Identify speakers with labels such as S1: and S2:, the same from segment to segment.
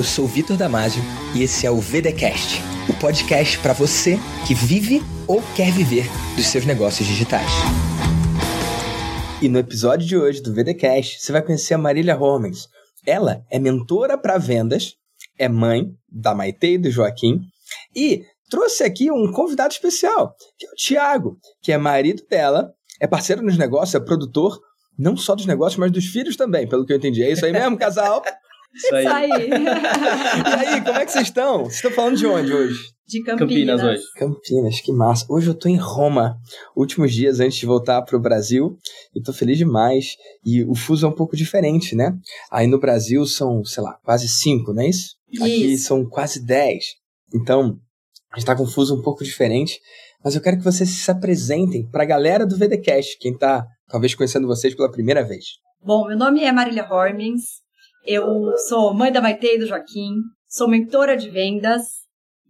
S1: eu sou Vitor Damasio e esse é o VDcast, o podcast para você que vive ou quer viver dos seus negócios digitais. E no episódio de hoje do VDcast, você vai conhecer a Marília Hormens. Ela é mentora para vendas, é mãe da Maite e do Joaquim e trouxe aqui um convidado especial, que é o Tiago, que é marido dela, é parceiro nos negócios, é produtor não só dos negócios, mas dos filhos também, pelo que eu entendi. É isso aí mesmo, casal?
S2: Isso aí.
S3: Isso aí.
S1: e aí, como é que vocês estão? Vocês estão falando de onde hoje?
S3: De Campinas.
S2: Campinas hoje.
S1: Campinas, que massa. Hoje eu tô em Roma, últimos dias antes de voltar pro Brasil, e tô feliz demais. E o fuso é um pouco diferente, né? Aí no Brasil são, sei lá, quase cinco, não é isso? Aqui
S3: Isso.
S1: são quase dez. Então, a gente tá com um fuso um pouco diferente, mas eu quero que vocês se apresentem pra galera do VDcast, quem tá talvez conhecendo vocês pela primeira vez.
S3: Bom, meu nome é Marília Hormins. Eu sou mãe da Maite e do Joaquim. Sou mentora de vendas.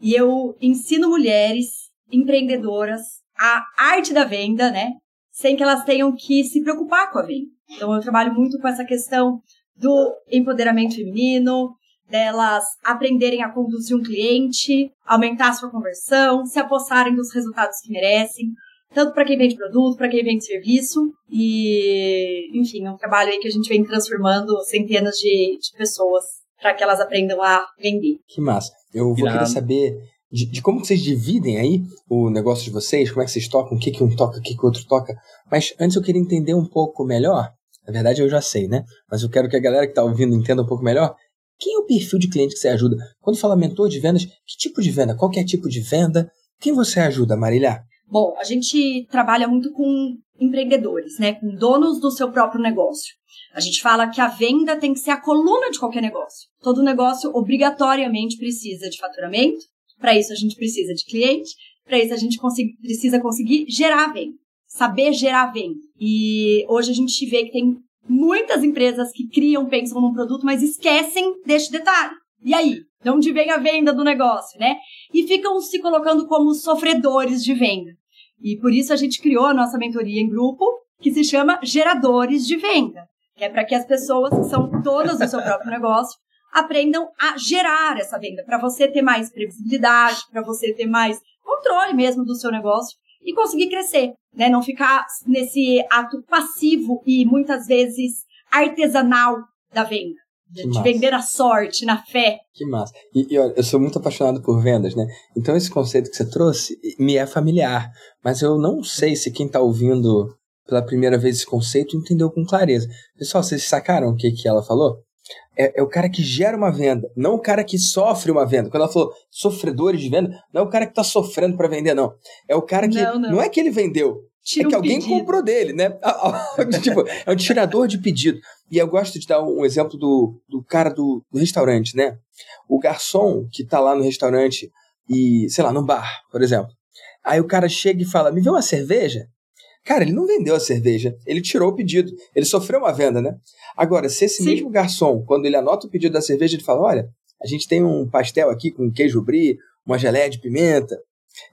S3: E eu ensino mulheres empreendedoras a arte da venda, né? Sem que elas tenham que se preocupar com a venda. Então, eu trabalho muito com essa questão do empoderamento feminino, delas aprenderem a conduzir um cliente, aumentar a sua conversão, se apossarem dos resultados que merecem, tanto para quem vende produto, para quem vende serviço, e, enfim, é um trabalho aí que a gente vem transformando centenas de, de pessoas para que elas aprendam a vender.
S1: Que massa. Eu vou
S2: Irado.
S1: querer saber de, de como vocês dividem aí o negócio de vocês, como é que vocês tocam, o que, que um toca, o que, que o outro toca. Mas antes eu queria entender um pouco melhor. Na verdade eu já sei, né? Mas eu quero que a galera que está ouvindo entenda um pouco melhor. Quem é o perfil de cliente que você ajuda? Quando fala mentor de vendas, que tipo de venda? Qual que é tipo de venda? Quem você ajuda, Marília?
S3: Bom, a gente trabalha muito com empreendedores, né? Com donos do seu próprio negócio. A gente fala que a venda tem que ser a coluna de qualquer negócio. Todo negócio obrigatoriamente precisa de faturamento. Para isso a gente precisa de cliente. Para isso a gente consi- precisa conseguir gerar venda, saber gerar venda. E hoje a gente vê que tem muitas empresas que criam, pensam num produto, mas esquecem deste detalhe. E aí? De onde vem a venda do negócio, né? E ficam se colocando como sofredores de venda. E por isso a gente criou a nossa mentoria em grupo, que se chama Geradores de Venda, que é para que as pessoas que são donas do seu próprio negócio aprendam a gerar essa venda, para você ter mais previsibilidade, para você ter mais controle mesmo do seu negócio e conseguir crescer, né? Não ficar nesse ato passivo e muitas vezes artesanal da venda, de,
S1: Que
S3: vender a sorte, na fé.
S1: Que massa. E, e olha, eu sou muito apaixonado por vendas, né? Então esse conceito que você trouxe me é familiar, mas eu não sei se quem está ouvindo pela primeira vez esse conceito entendeu com clareza. Pessoal, vocês sacaram o que, que ela falou? É, é o cara que gera uma venda, não o cara que sofre uma venda. Quando ela falou sofredores de venda, não é o cara que está sofrendo para vender, não. É o cara que.
S3: Não, não.
S1: é que ele vendeu,
S3: Tira
S1: é que alguém
S3: pedido.
S1: comprou dele, né? tipo, é um tirador de pedido. E eu gosto de dar um exemplo do, do cara do, do restaurante, né? O garçom que tá lá no restaurante e, sei lá, no bar, por exemplo. Aí o cara chega e fala: Me vê uma cerveja? Cara, ele não vendeu a cerveja, ele tirou o pedido, ele sofreu uma venda, né? Agora, se esse
S3: Sim.
S1: mesmo garçom, quando ele anota o pedido da cerveja, ele fala: Olha, a gente tem um pastel aqui com queijo brie, uma geleia de pimenta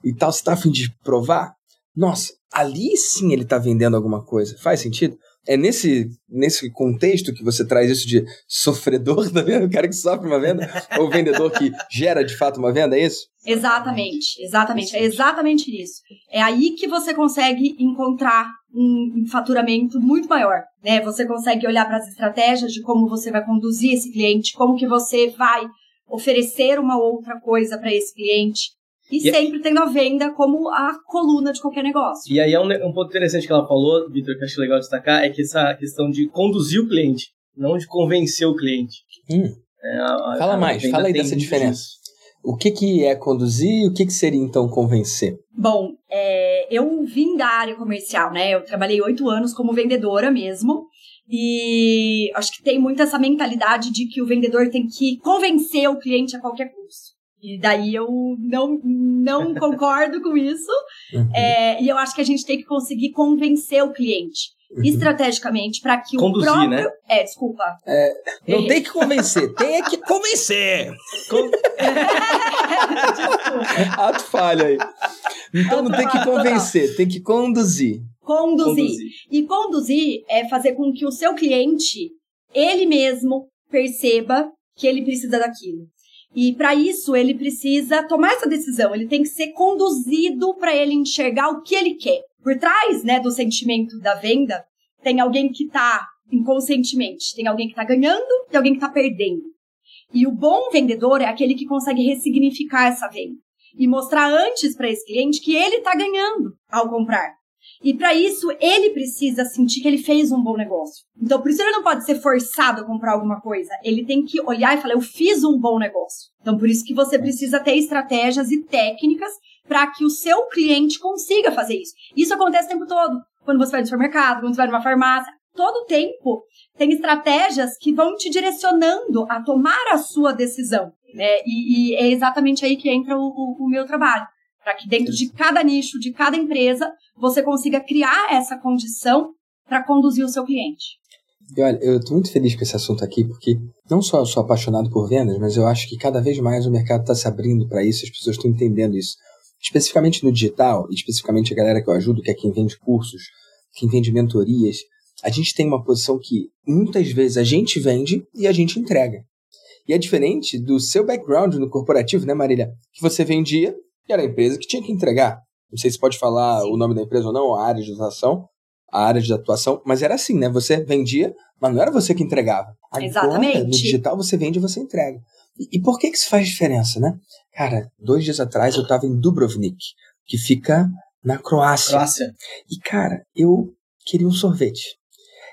S1: e tal, você tá afim de provar? Nossa, ali sim ele tá vendendo alguma coisa. Faz sentido? É nesse, nesse contexto que você traz isso de sofredor também, o cara que sofre uma venda, ou o vendedor que gera de fato uma venda, é isso?
S3: Exatamente, exatamente. É exatamente isso. É aí que você consegue encontrar um faturamento muito maior, né? Você consegue olhar para as estratégias de como você vai conduzir esse cliente, como que você vai oferecer uma outra coisa para esse cliente. E,
S2: E-
S3: sempre tendo a venda como a coluna de qualquer negócio.
S2: E aí é um, um ponto interessante que ela falou, Vitor, que eu acho legal destacar, é que essa questão de conduzir o cliente, não de convencer o cliente.
S1: Hum,
S2: É, a-
S1: fala
S2: a
S1: mais, fala aí dessa diferença.
S2: disso.
S1: O que, que é conduzir e o que, que seria então convencer?
S3: Bom, é, eu vim da área comercial, né? Eu trabalhei oito anos como vendedora mesmo. E acho que tem muito essa mentalidade de que o vendedor tem que convencer o cliente a qualquer custo. E daí eu não, não concordo com isso.
S1: Uhum,
S3: É, e eu acho que a gente tem que conseguir convencer o cliente
S1: uhum.
S3: estrategicamente para que
S2: Conduzir,
S3: o próprio.
S2: né?
S3: É, desculpa.
S1: Não
S3: Errei.
S1: tem que convencer, tem é que convencer.
S2: Con-.
S1: Ato falha aí. Então não tem que convencer, tem que conduzir.
S3: Conduzir.
S2: conduzir.
S3: E conduzir é fazer com que o seu cliente, ele mesmo, perceba que ele precisa daquilo. E para isso ele precisa tomar essa decisão, ele tem que ser conduzido para ele enxergar o que ele quer. Por trás, né, do sentimento da venda, tem alguém que está inconscientemente, tem alguém que está ganhando e alguém que está perdendo. E o bom vendedor é aquele que consegue ressignificar essa venda e mostrar antes para esse cliente que ele está ganhando ao comprar. E para isso, ele precisa sentir que ele fez um bom negócio. Então, por isso ele não pode ser forçado a comprar alguma coisa. Ele tem que olhar e falar, eu fiz um bom negócio. Então, por isso que você precisa ter estratégias e técnicas para que o seu cliente consiga fazer isso. Isso acontece o tempo todo. Quando você vai no supermercado, quando você vai numa farmácia, todo tempo tem estratégias que vão te direcionando a tomar a sua decisão. Né? E, e é exatamente aí que entra o, o, o meu trabalho. Para que dentro de cada nicho, de cada empresa, você consiga criar essa condição para conduzir o seu cliente.
S1: E olha, eu estou muito feliz com esse assunto aqui, porque não só eu sou apaixonado por vendas, mas eu acho que cada vez mais o mercado está se abrindo para isso, as pessoas estão entendendo isso. Especificamente no digital, especificamente a galera que eu ajudo, que é quem vende cursos, quem vende mentorias, a gente tem uma posição que muitas vezes a gente vende e a gente entrega. E é diferente do seu background no corporativo, né, Marília? Que você vendia e era a empresa que tinha que entregar. Não sei se pode falar o nome da empresa ou não, a área de atuação, a área de atuação, mas era assim, né? Você vendia, mas não era você que entregava. Agora,
S3: Exatamente.
S1: no digital, você vende e você entrega. E, e, por que, que isso faz diferença, né? Cara, dois dias atrás eu estava em Dubrovnik, que fica na Croácia.
S2: Croácia.
S1: E, cara, eu queria um sorvete.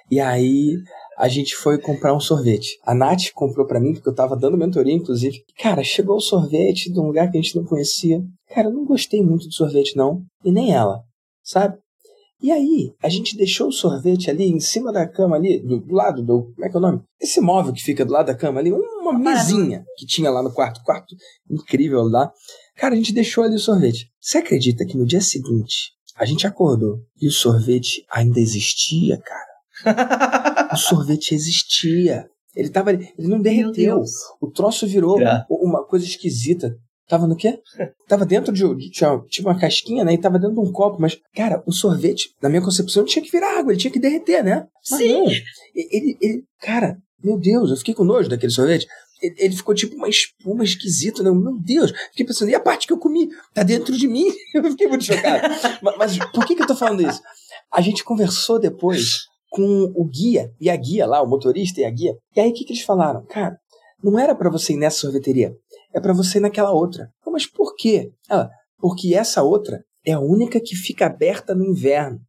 S1: E aí a gente foi comprar um sorvete. A Nath comprou para mim, porque eu tava dando mentoria, inclusive. Cara, chegou o sorvete de um lugar que a gente não conhecia. Cara, eu não gostei muito de sorvete, não. E nem ela, sabe? E aí, a gente deixou o sorvete ali em cima da cama ali, do, do lado do. Como é que é o nome? Esse móvel que fica do lado da cama ali, uma mesinha que tinha lá no quarto. Quarto incrível lá. Cara, a gente deixou ali o sorvete. Você acredita que no dia seguinte a gente acordou e o sorvete ainda existia, cara? o sorvete existia. Ele tava ele não derreteu. O troço virou uma coisa esquisita. Tava no quê? Tava dentro de, de tinha, tinha uma casquinha, né? E tava dentro de um copo, mas, cara, o sorvete, na minha concepção, tinha que virar água, ele tinha que derreter, né? Mas
S3: Sim. Não.
S1: Ele, ele, cara, meu Deus, eu fiquei com nojo daquele sorvete. Ele, ele ficou tipo uma espuma esquisita, né? Meu Deus, fiquei pensando, e a parte que eu comi? Tá dentro de mim? Eu fiquei muito chocado. mas, mas por que, que eu tô falando isso? A gente conversou depois com o guia e a guia lá, o motorista e a guia. E aí o que, que eles falaram? Cara, não era para você ir nessa sorveteria, é para você ir naquela outra. Mas por quê? Ela, porque essa outra é a única que fica aberta no inverno.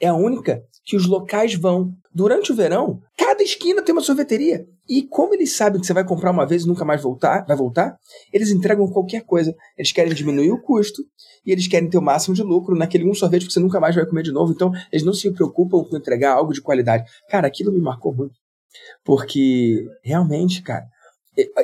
S1: É a única que os locais vão. Durante o verão, cada esquina tem uma sorveteria. E como eles sabem que você vai comprar uma vez e nunca mais voltar, vai voltar, eles entregam qualquer coisa. Eles querem diminuir o custo e eles querem ter o máximo de lucro naquele um sorvete que você nunca mais vai comer de novo. Então, eles não se preocupam com entregar algo de qualidade. Cara, aquilo me marcou muito. Porque, realmente, cara,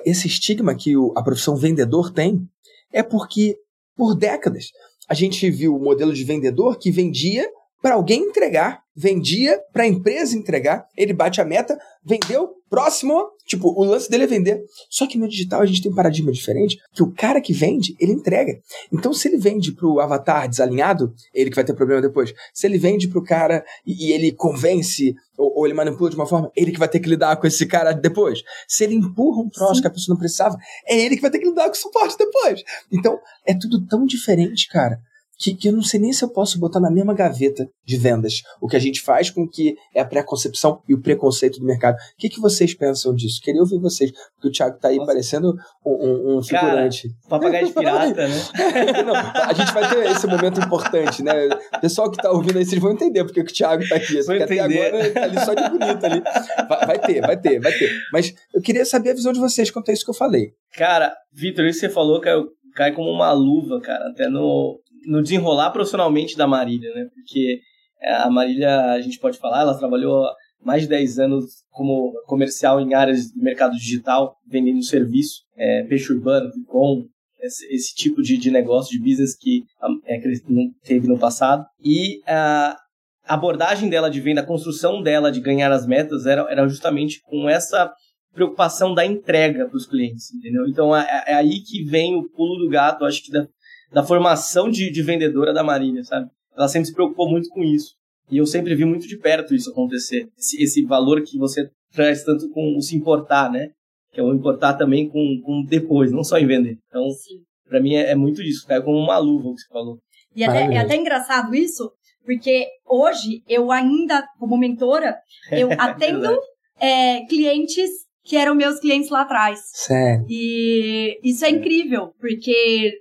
S1: esse estigma que a profissão vendedor tem é porque, por décadas, a gente viu o modelo de vendedor que vendia para alguém entregar, vendia para a empresa entregar, ele bate a meta, vendeu, próximo, tipo, o lance dele é vender. Só que no digital a gente tem um paradigma diferente, que o cara que vende, ele entrega. Então se ele vende para o avatar desalinhado, ele que vai ter problema depois. Se ele vende para o cara e, e, ele convence ou, ou, ele manipula de uma forma, ele que vai ter que lidar com esse cara depois. Se ele empurra um troço Sim. que a pessoa não precisava, é ele que vai ter que lidar com o suporte depois. Então é tudo tão diferente, cara que, que eu não sei nem se eu posso botar na mesma gaveta de vendas. O que a gente faz com que é a preconcepção e o preconceito do mercado. O que, que vocês pensam disso? Queria ouvir vocês, porque o Thiago tá aí Nossa. parecendo um, um, figurante.
S2: Cara, papagaio de pirata, né?
S1: não, a gente vai ter esse momento importante, né? O pessoal que tá ouvindo aí, vocês vão entender porque o Thiago tá aqui. Porque até agora ele tá ali só de bonito ali. Vai, vai, ter, vai ter, vai ter. Mas eu queria saber a visão de vocês quanto a isso que eu falei.
S2: Cara, Vitor, isso que você falou cai, cai como uma luva, cara. Até no, no desenrolar profissionalmente da Marília, né? Porque é, a Marília, a gente pode falar, ela trabalhou mais de 10 anos como comercial em áreas do mercado digital, vendendo serviço, é, peixe urbano, com esse, esse, tipo de, de negócio, de business que é, teve no passado. E a abordagem dela de venda, a construção dela de ganhar as metas era, era justamente com essa preocupação da entrega para os clientes, entendeu? Então é, é, aí que vem o pulo do gato, acho que da, da formação de, de vendedora da Marília, sabe? Ela sempre se preocupou muito com isso. E eu sempre vi muito de perto isso acontecer. Esse, esse valor que você traz tanto com o se importar, né? que é o importar também com, com depois, não só em vender. Então, para mim é, é, muito isso, caiu como uma luva o que você falou.
S3: E até, é até engraçado isso, porque hoje eu ainda, como mentora, eu atendo é, clientes que eram meus clientes lá atrás.
S1: Sério.
S3: E isso é incrível, porque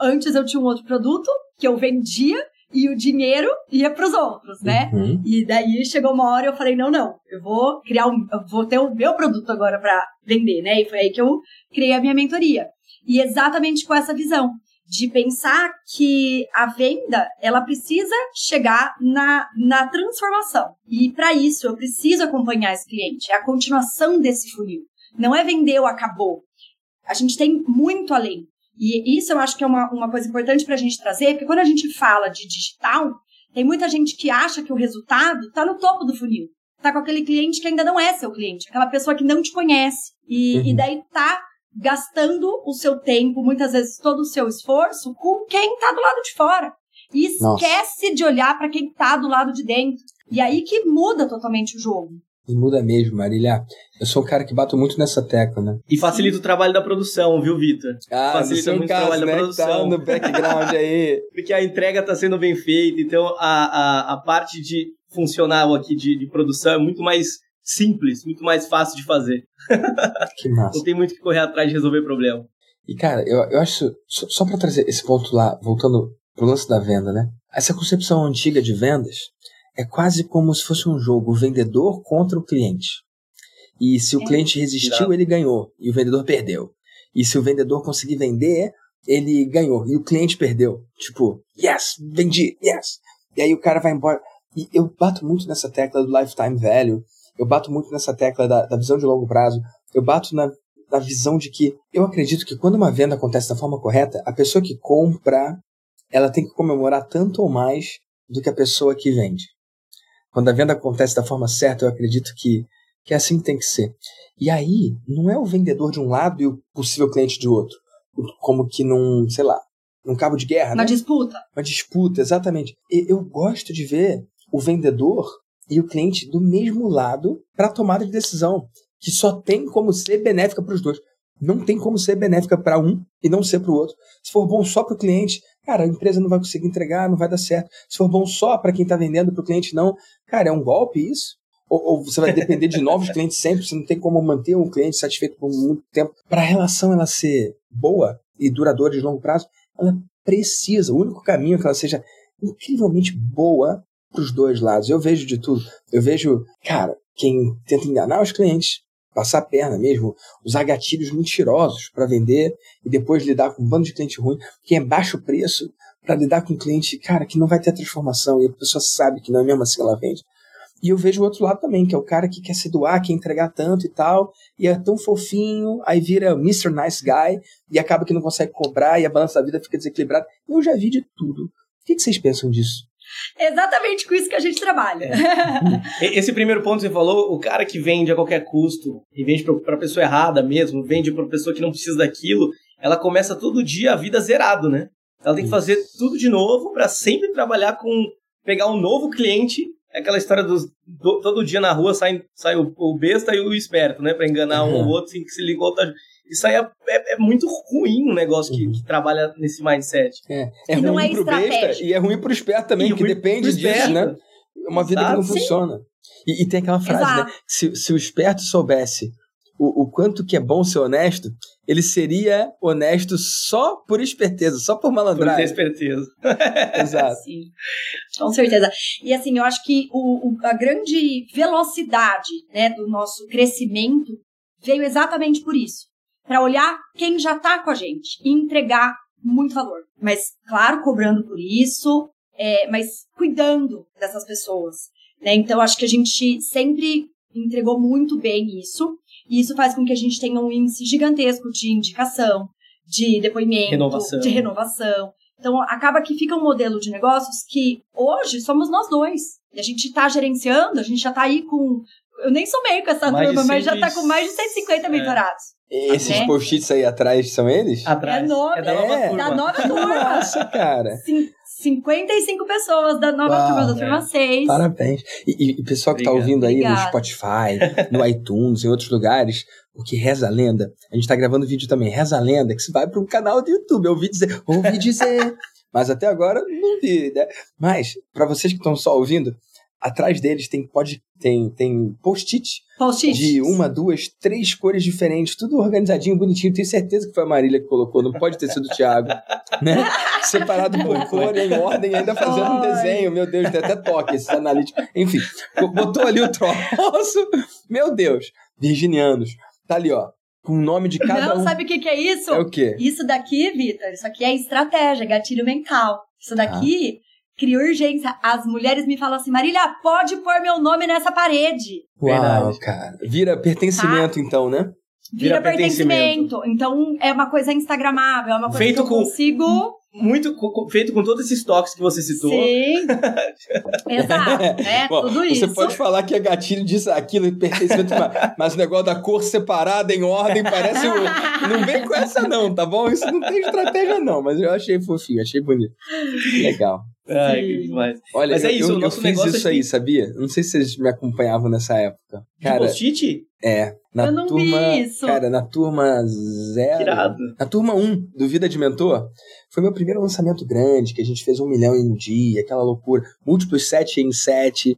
S3: antes eu tinha um outro produto que eu vendia e o dinheiro ia para os outros, né? Uhum. E daí chegou uma hora e eu falei, não, não, eu vou criar um, eu vou ter o meu produto agora para vender, né? E foi aí que eu criei a minha mentoria. E exatamente com essa visão de pensar que a venda ela precisa chegar na, na transformação. E para isso eu preciso acompanhar esse cliente. É a continuação desse funil. Não é vender ou acabou. A gente tem muito além. E isso eu acho que é uma, uma coisa importante para a gente trazer, porque quando a gente fala de digital, tem muita gente que acha que o resultado está no topo do funil. Está com aquele cliente que ainda não é seu cliente, aquela pessoa que não te conhece. E, uhum. e daí tá gastando o seu tempo, muitas vezes todo o seu esforço, com quem está do lado de fora. E esquece Nossa. de olhar para quem está do lado de dentro. E aí que muda totalmente o jogo.
S1: E muda mesmo, Marília. Eu sou um cara que bato muito nessa tecla, né?
S2: E facilita o trabalho da produção, viu, Vitor?
S1: Ah, facilita muito caso, o trabalho né, da produção. Tá no background aí.
S2: Porque a entrega está sendo bem feita, então a, a, a parte de funcional aqui de, de produção é muito mais simples, muito mais fácil de fazer.
S1: Que massa.
S2: Não tem muito que correr atrás de resolver problema.
S1: E, cara, eu, eu acho, só, só para trazer esse ponto lá, voltando pro lance da venda, né? Essa concepção antiga de vendas é quase como se fosse um jogo, o vendedor contra o cliente. E se o cliente resistiu, ele ganhou, e o vendedor perdeu. E se o vendedor conseguir vender, ele ganhou, e o cliente perdeu. Tipo, yes, vendi, yes. E aí o cara vai embora. E eu bato muito nessa tecla do lifetime value, eu bato muito nessa tecla da, da visão de longo prazo, eu bato na, na visão de que eu acredito que quando uma venda acontece da forma correta, a pessoa que compra, ela tem que comemorar tanto ou mais do que a pessoa que vende. Quando a venda acontece da forma certa, eu acredito que, que é assim que tem que ser. E aí, não é o vendedor de um lado e o possível cliente de outro. Como que num, sei lá, num cabo de guerra.
S3: Uma
S1: né?
S3: disputa.
S1: Uma disputa, exatamente. E eu gosto de ver o vendedor e o cliente do mesmo lado para a tomada de decisão, que só tem como ser benéfica para os dois. Não tem como ser benéfica para um e não ser para o outro. Se for bom só para o cliente, cara, a empresa não vai conseguir entregar, não vai dar certo. Se for bom só para quem está vendendo para o cliente, não. Cara, é um golpe isso? Ou, ou você vai depender de novos clientes sempre, você não tem como manter um cliente satisfeito por muito tempo. Para a relação ela ser boa e duradoura de longo prazo, ela precisa, o único caminho é que ela seja incrivelmente boa para os dois lados. Eu vejo de tudo. Eu vejo, cara, quem tenta enganar os clientes, passar a perna mesmo, usar gatilhos mentirosos para vender e depois lidar com um bando de cliente ruim, quem é baixo preço para lidar com um cliente, cara, que não vai ter transformação e a pessoa sabe que não é mesmo assim que ela vende. E eu vejo o outro lado também, que é o cara que quer se doar, quer entregar tanto e tal, e é tão fofinho, aí vira Mr. Nice Guy, e acaba que não consegue cobrar, e a balança da vida fica desequilibrada. Eu já vi de tudo. O que vocês pensam disso?
S3: Exatamente com isso que a gente trabalha.
S2: É. Esse primeiro ponto que você falou, o cara que vende a qualquer custo e vende para a pessoa errada mesmo, vende para pessoa que não precisa daquilo, ela começa todo dia a vida zerado, né? Ela tem que fazer tudo de novo para sempre trabalhar com pegar um novo cliente. É aquela história dos do, todo dia na rua sai, sai o, o besta e o esperto, né, para enganar um ou outro, assim, que se ligou tá isso aí é, é, é, muito ruim um negócio que, uhum. que trabalha nesse mindset.
S1: É, é ruim é pro besta e é ruim pro esperto também, e que depende disso, né? É uma vida Exato, que não sim. funciona. E, e, tem aquela frase, né? Exato. né? Se, se o esperto soubesse o, o quanto que é bom ser honesto, ele seria honesto só por esperteza, só por malandragem.
S2: Por esperteza.
S1: Exato.
S3: Sim, com certeza. E assim, eu acho que o, o, a grande velocidade né, do nosso crescimento veio exatamente por isso para olhar quem já está com a gente e entregar muito valor. Mas, claro, cobrando por isso, é, mas cuidando dessas pessoas. Né? Então, acho que a gente sempre entregou muito bem isso. E isso faz com que a gente tenha um índice gigantesco de indicação, de depoimento,
S2: renovação.
S3: de renovação. Então, acaba que fica um modelo de negócios que hoje somos nós dois. E a gente está gerenciando, a gente já está aí com. Eu nem sou meio com essa mais turma, mas já está com mais de 150 é. mentorados.
S1: Esses é. post-its aí atrás são eles?
S2: Atrás.
S3: É, é da nova é. turma. Da nova turma.
S1: Nossa, cara.
S3: Sim. 55 pessoas da nova Uau, turma, da turma 6.
S1: Parabéns. E, e, pessoal que tá Obrigado. tá ouvindo aí Obrigado. no Spotify, no iTunes, em outros lugares, Porque reza a lenda, a gente tá gravando vídeo também, reza a lenda, que você vai para um canal do YouTube, eu ouvi dizer, ouvi dizer. Mas até agora não vi, né? Mas, para vocês que estão só ouvindo, atrás deles tem, pode, tem, tem post-it
S3: Post-it.
S1: de uma, duas, três cores diferentes, tudo organizadinho, bonitinho. Tenho certeza que foi a Marília que colocou, não pode ter sido o Thiago, né? Separado por cor, em ordem, ainda fazendo um desenho. Meu Deus, tem até toque esses analíticos. Enfim, botou ali o troço. Meu Deus, virginianos. Tá ali, ó, com o nome de cada
S3: Não,
S1: um.
S3: sabe o que, que é isso?
S1: É o quê?
S3: Isso daqui, Vitor, isso aqui é estratégia, gatilho mental. Isso daqui cria urgência. As mulheres me falam assim, Marília, pode pôr meu nome nessa parede.
S1: Uau,
S2: Verdade.
S1: cara. Vira pertencimento, então, né?
S3: Vira,
S2: Vira
S3: pertencimento. Então, é uma coisa instagramável, é uma coisa
S2: Feito
S3: que eu
S2: com-
S3: consigo...
S2: Muito co- feito com todos esses toques que você citou.
S3: Sim. Exato, né?
S1: Bom,
S3: Tudo
S1: você
S3: isso.
S1: pode falar que é gatilho disso, aquilo, pertencimento, mas, mas o negócio da cor separada em ordem parece. um- Não vem com essa, não, tá bom? Isso não tem estratégia, não, mas eu achei fofinho, achei bonito. Legal.
S2: Ai,
S3: Sim.
S2: que demais.
S1: Olha,
S2: Mas é
S1: eu,
S2: isso,
S1: eu,
S2: o
S1: eu
S2: nosso
S1: fiz
S2: negócio
S1: isso
S2: é
S1: aí,
S2: que-
S1: sabia? Não sei se vocês me acompanhavam nessa época.
S2: De
S1: Cara,
S2: post-it?
S1: É. Na
S3: Eu não vi
S1: turma.
S3: isso.
S1: Cara, na turma zero.
S2: Irado.
S1: Na turma 1 do Vida de Mentor, foi meu primeiro lançamento grande, que a gente fez um milhão em um dia, aquela loucura. Múltiplos sete em sete.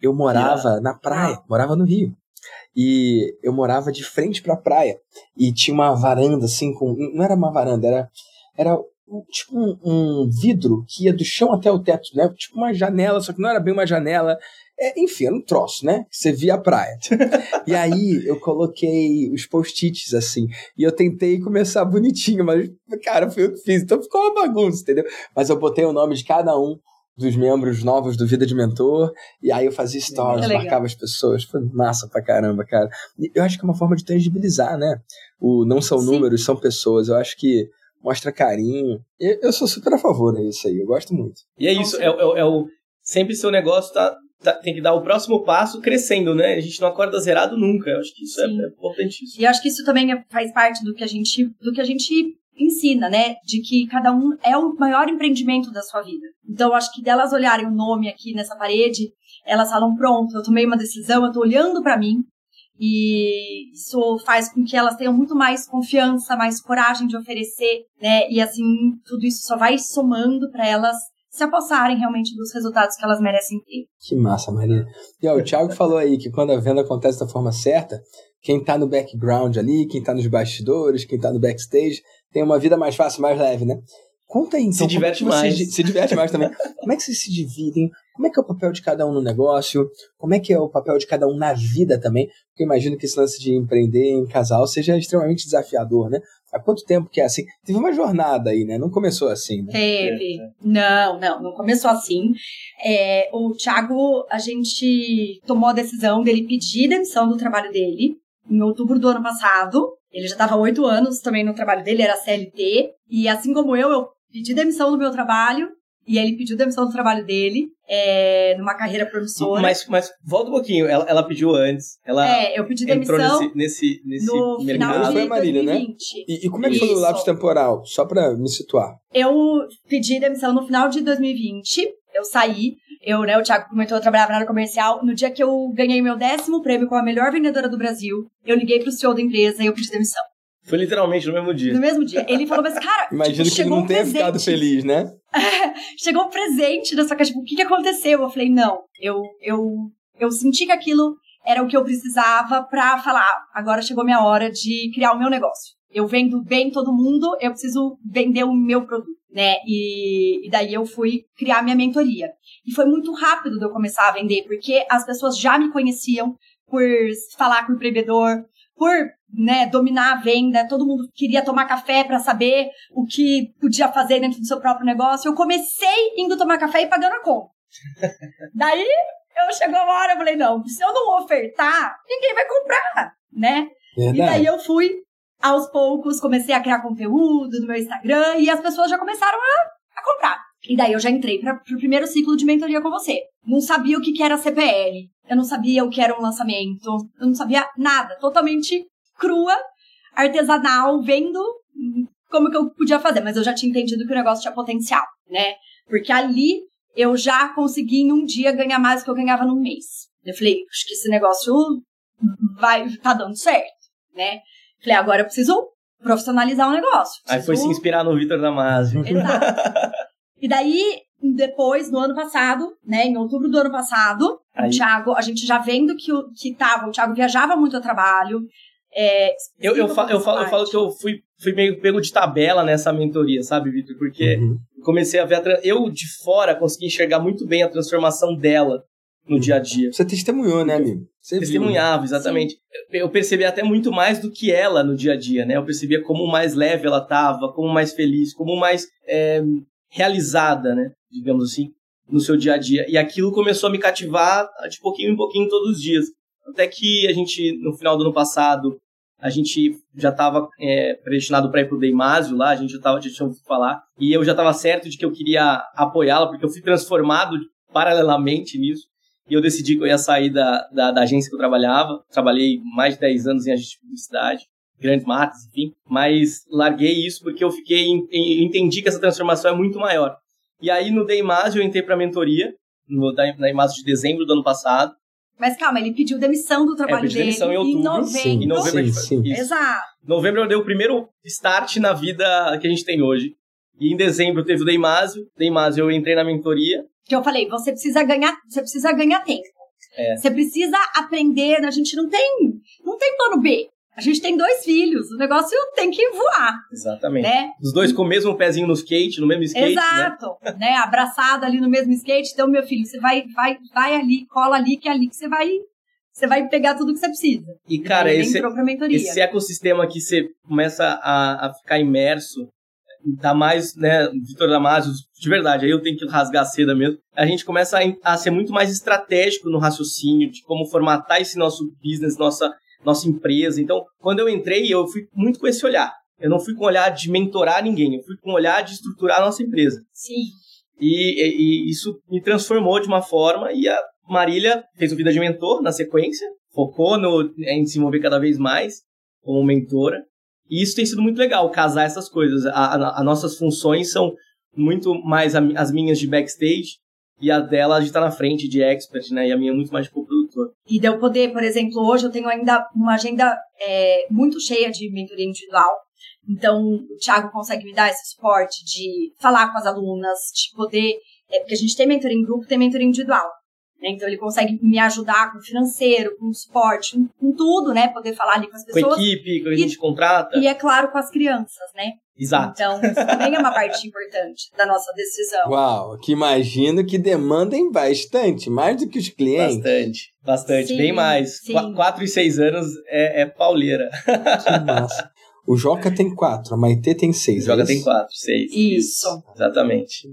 S1: Eu morava na praia, morava no Rio. E eu morava de frente pra praia. E tinha uma varanda, assim, com. Não era uma varanda, era. Era um- tipo um, um vidro que ia do chão até o teto, né? Tipo uma janela, só que não era bem uma janela. É, enfim, era um troço, né? Você via a praia. e aí eu coloquei os post-its assim. E eu tentei começar bonitinho, mas, cara, foi eu que fiz. Então ficou uma bagunça, entendeu? Mas eu botei o nome de cada um dos membros novos do Vida de Mentor. E aí eu fazia stories,
S3: É
S1: marcava as pessoas. Foi massa pra caramba, cara. E eu acho que é uma forma de tangibilizar, né? O não são
S3: Sim.
S1: números, são pessoas. Eu acho que mostra carinho. Eu, eu sou super a favor disso aí. Eu gosto muito.
S2: E é isso, é, o- é o- é o. Sempre seu negócio tá- tem que dar o próximo passo crescendo, né? A gente não acorda zerado nunca. Eu acho que isso é, é importantíssimo.
S3: E eu acho que isso também é- faz parte do que a gente, do que a gente ensina, né? De que cada um é o maior empreendimento da sua vida. Então, eu acho que delas olharem o nome aqui nessa parede, elas falam: pronto, eu tomei uma decisão, eu tô olhando pra mim. E isso faz com que elas tenham muito mais confiança, mais coragem de oferecer, né? E assim, tudo isso só vai somando pra elas se apossarem realmente dos resultados que elas merecem ter.
S1: Que massa, Maria. E ó, o Thiago falou aí que quando a venda acontece da forma certa, quem tá no background ali, quem tá nos bastidores, quem tá no backstage, tem uma vida mais fácil, mais leve, né? Conta aí, então.
S2: Se
S1: é
S2: diverte
S1: vocês
S2: mais.
S1: Se diverte mais também. Como é que vocês se dividem? Como é que é o papel de cada um no negócio? Como é que é o papel de cada um na vida também? Porque eu imagino que esse lance de empreender em casal seja extremamente desafiador, né? Há quanto tempo que é assim? Teve uma jornada aí, né? Não começou assim, né?
S3: Teve. Não, não, não começou assim. É, o Thiago, a gente tomou a decisão dele pedir demissão do trabalho dele em outubro do ano passado. Ele já estava oito anos também no trabalho dele, era CLT. E assim como eu, eu pedi demissão do meu trabalho. E ele pediu demissão do trabalho dele, é, numa carreira promissora.
S2: Mas, mas volta um pouquinho. Ela, ela pediu antes. Ela
S3: é, eu pedi
S2: entrou
S3: demissão
S2: nesse, nesse, nesse
S3: no final
S2: mercado.
S3: de
S1: Foi a Marília, né?
S3: 2020.
S1: E, e como é que foi o
S3: Isso.
S1: lapso temporal? Só pra me situar.
S3: Eu pedi demissão no final de 2020. Eu saí. Eu, né, o Thiago comentou, eu trabalhava na área comercial. No dia que eu ganhei meu décimo prêmio como a melhor vendedora do Brasil, eu liguei pro CEO da empresa e eu pedi demissão.
S2: Foi literalmente no mesmo dia.
S3: No mesmo dia. Ele falou, mas cara,
S1: Imagino
S3: tipo,
S1: que não
S3: um
S1: tenha
S3: presente.
S1: ficado feliz, né?
S3: Chegou um presente na sua casa. Tipo, o que, que aconteceu? Eu falei, não. Eu, eu, eu senti que aquilo era o que eu precisava pra falar, "Ah, agora chegou minha hora de criar o meu negócio. Eu vendo bem todo mundo, eu preciso vender o meu produto, né? E, e daí eu fui criar minha mentoria. E foi muito rápido de eu começar a vender, porque as pessoas já me conheciam por falar com o empreendedor, por né, dominar a venda, todo mundo queria tomar café para saber o que podia fazer dentro do seu próprio negócio. Eu comecei indo tomar café e pagando a conta. Daí eu chegou uma hora, eu falei, não, se eu não ofertar, ninguém vai comprar, né? E daí eu fui, aos poucos, comecei a criar conteúdo no meu Instagram e as pessoas já começaram a, a comprar. E daí eu já entrei para o primeiro ciclo de mentoria com você. Não sabia o que, que era CPL, eu não sabia o que era um lançamento, eu não sabia nada, totalmente crua, artesanal, vendo como que eu podia fazer, mas eu já tinha entendido que o negócio tinha potencial, né? Porque ali eu já consegui em um dia ganhar mais do que eu ganhava num mês. Eu falei, acho que esse negócio vai tá dando certo, né? Falei, agora eu preciso profissionalizar o negócio.
S2: Aí foi se
S3: preciso-
S2: inspirar no Vitor Damasio.
S3: Exato. e daí, depois, no ano passado, né, em outubro do ano passado,
S2: Aí-
S3: o Thiago, a gente já vendo que, o, que tava, o Thiago viajava muito a trabalho. É,
S2: Eu, eu, falo, eu, falo, eu falo que eu fui, fui meio pego de tabela nessa mentoria, sabe, Vitor? Porque
S1: Uhum.
S2: comecei a ver a eu de fora consegui enxergar muito bem a transformação dela no dia a dia.
S1: Você testemunhou, né, amigo? Você viu.
S2: Testemunhava, exatamente. Eu eu percebi até muito mais do que ela no dia a dia, né? Eu percebia como mais leve ela tava, como mais feliz, como mais é, realizada, né? Digamos assim, no seu dia a dia. E aquilo começou a me cativar de pouquinho em pouquinho todos os dias. Até que a gente, no final do ano passado, a gente já estava predestinado para ir pro Deimásio lá, a gente já, tava, já tinha falar. E eu já estava certo de que eu queria apoiá-la, porque eu fui transformado paralelamente nisso. E eu decidi que eu ia sair da, da, da agência que eu trabalhava. Trabalhei mais de 10 anos em agência de publicidade, grandes marcas, enfim. Mas larguei isso porque eu fiquei em- em- entendi que essa transformação é muito maior. E aí no Deimásio eu entrei para mentoria, no, Deimásio de dezembro do ano passado.
S3: Mas calma, ele pediu demissão do trabalho
S2: pedi demissão
S3: dele
S2: em outubro.
S3: novembro.
S1: Sim,
S2: Em novembro,
S1: sim, sim.
S3: Exato.
S2: novembro eu dei o primeiro start na vida que a gente tem hoje. E em dezembro teve o Deimásio. Deimásio eu entrei na mentoria.
S3: Que eu falei, você precisa ganhar, você precisa ganhar tempo.
S2: É.
S3: Você precisa aprender, a gente não tem, não tem plano B. A gente tem dois filhos, o negócio tem que voar,
S2: Exatamente.
S3: né?
S2: Os dois com o mesmo pezinho no skate, no mesmo skate, né?
S3: Exato, né? Abraçado ali no mesmo skate. Então, meu filho, você vai, vai, vai ali, cola ali, que é ali que você vai, você vai pegar tudo que você precisa.
S2: E, cara, esse, esse ecossistema que você começa a, a ficar imerso, dá mais, né, Vitor Damasio, de verdade, aí eu tenho que rasgar a seda mesmo. A gente começa a, a ser muito mais estratégico no raciocínio de como formatar esse nosso business, nossa, nossa empresa. Então, quando eu entrei, eu fui muito com esse olhar. Eu não fui com o olhar de mentorar ninguém, eu fui com o olhar de estruturar a nossa empresa.
S3: Sim.
S2: E, e- e isso me transformou de uma forma e a Marília fez o Vida de Mentor na sequência, focou no, em se envolver cada vez mais como mentora. E isso tem sido muito legal, casar essas coisas. As nossas funções são muito mais a- as minhas de backstage e a dela de estar na frente, de expert, né? E a minha é muito mais de
S3: E deu poder, por exemplo, hoje eu tenho ainda uma agenda é, muito cheia de mentoria individual. Então, o Thiago consegue me dar esse suporte de falar com as alunas, de poder. É, porque a gente tem mentoria em grupo, tem mentoria individual. Né? Então, ele consegue me ajudar com o financeiro, com o suporte, com, com tudo, né? Poder falar ali com as
S2: Com a
S3: pessoas.
S2: equipe, que a
S3: E-
S2: gente contrata.
S3: E é claro, com as crianças, né?
S2: Exato.
S3: Então, isso também é uma parte importante da nossa decisão.
S1: Uau, que imagino que demandem bastante, mais do que os clientes.
S2: Bastante, bastante,
S3: Sim,
S2: bem mais.
S3: sim.
S2: Qu- quatro e seis anos é, é pauleira.
S1: Que massa. O Joca tem quatro, a Maitê tem seis.
S2: Joga
S1: é
S2: tem
S1: isso?
S2: quatro, seis.
S3: Isso.
S2: Exatamente.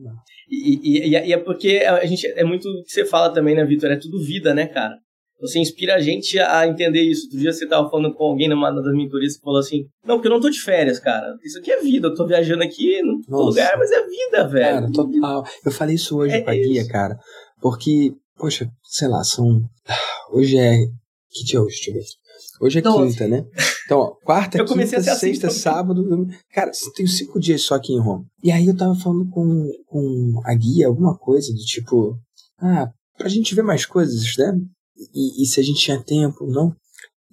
S2: E, e, e, é porque a gente é muito o que você fala também, né, Vitor? É tudo vida, né, cara? Você inspira a gente a entender isso. Outro dia você tava falando com alguém numa das mentorias que falou assim: Não, porque eu não tô de férias, cara. Isso aqui é vida. Eu tô viajando aqui no
S1: Nossa.
S2: lugar, mas é vida, velho.
S1: Cara, total. Eu falei isso hoje
S2: É
S1: com a guia,
S2: isso.
S1: cara. Porque, poxa, sei lá, são. Hoje é. Que dia é hoje? Deixa eu ver. Hoje é
S3: Doze.
S1: quinta, né? Então, ó, quarta,
S2: Eu comecei
S1: quinta,
S2: a assim
S1: sexta,
S2: também.
S1: sábado. domingo. Cara, tenho cinco dias só aqui em Roma. E aí eu tava falando com, com a guia alguma coisa do tipo. Ah, pra gente ver mais coisas, né? E, e se a gente tinha tempo, não?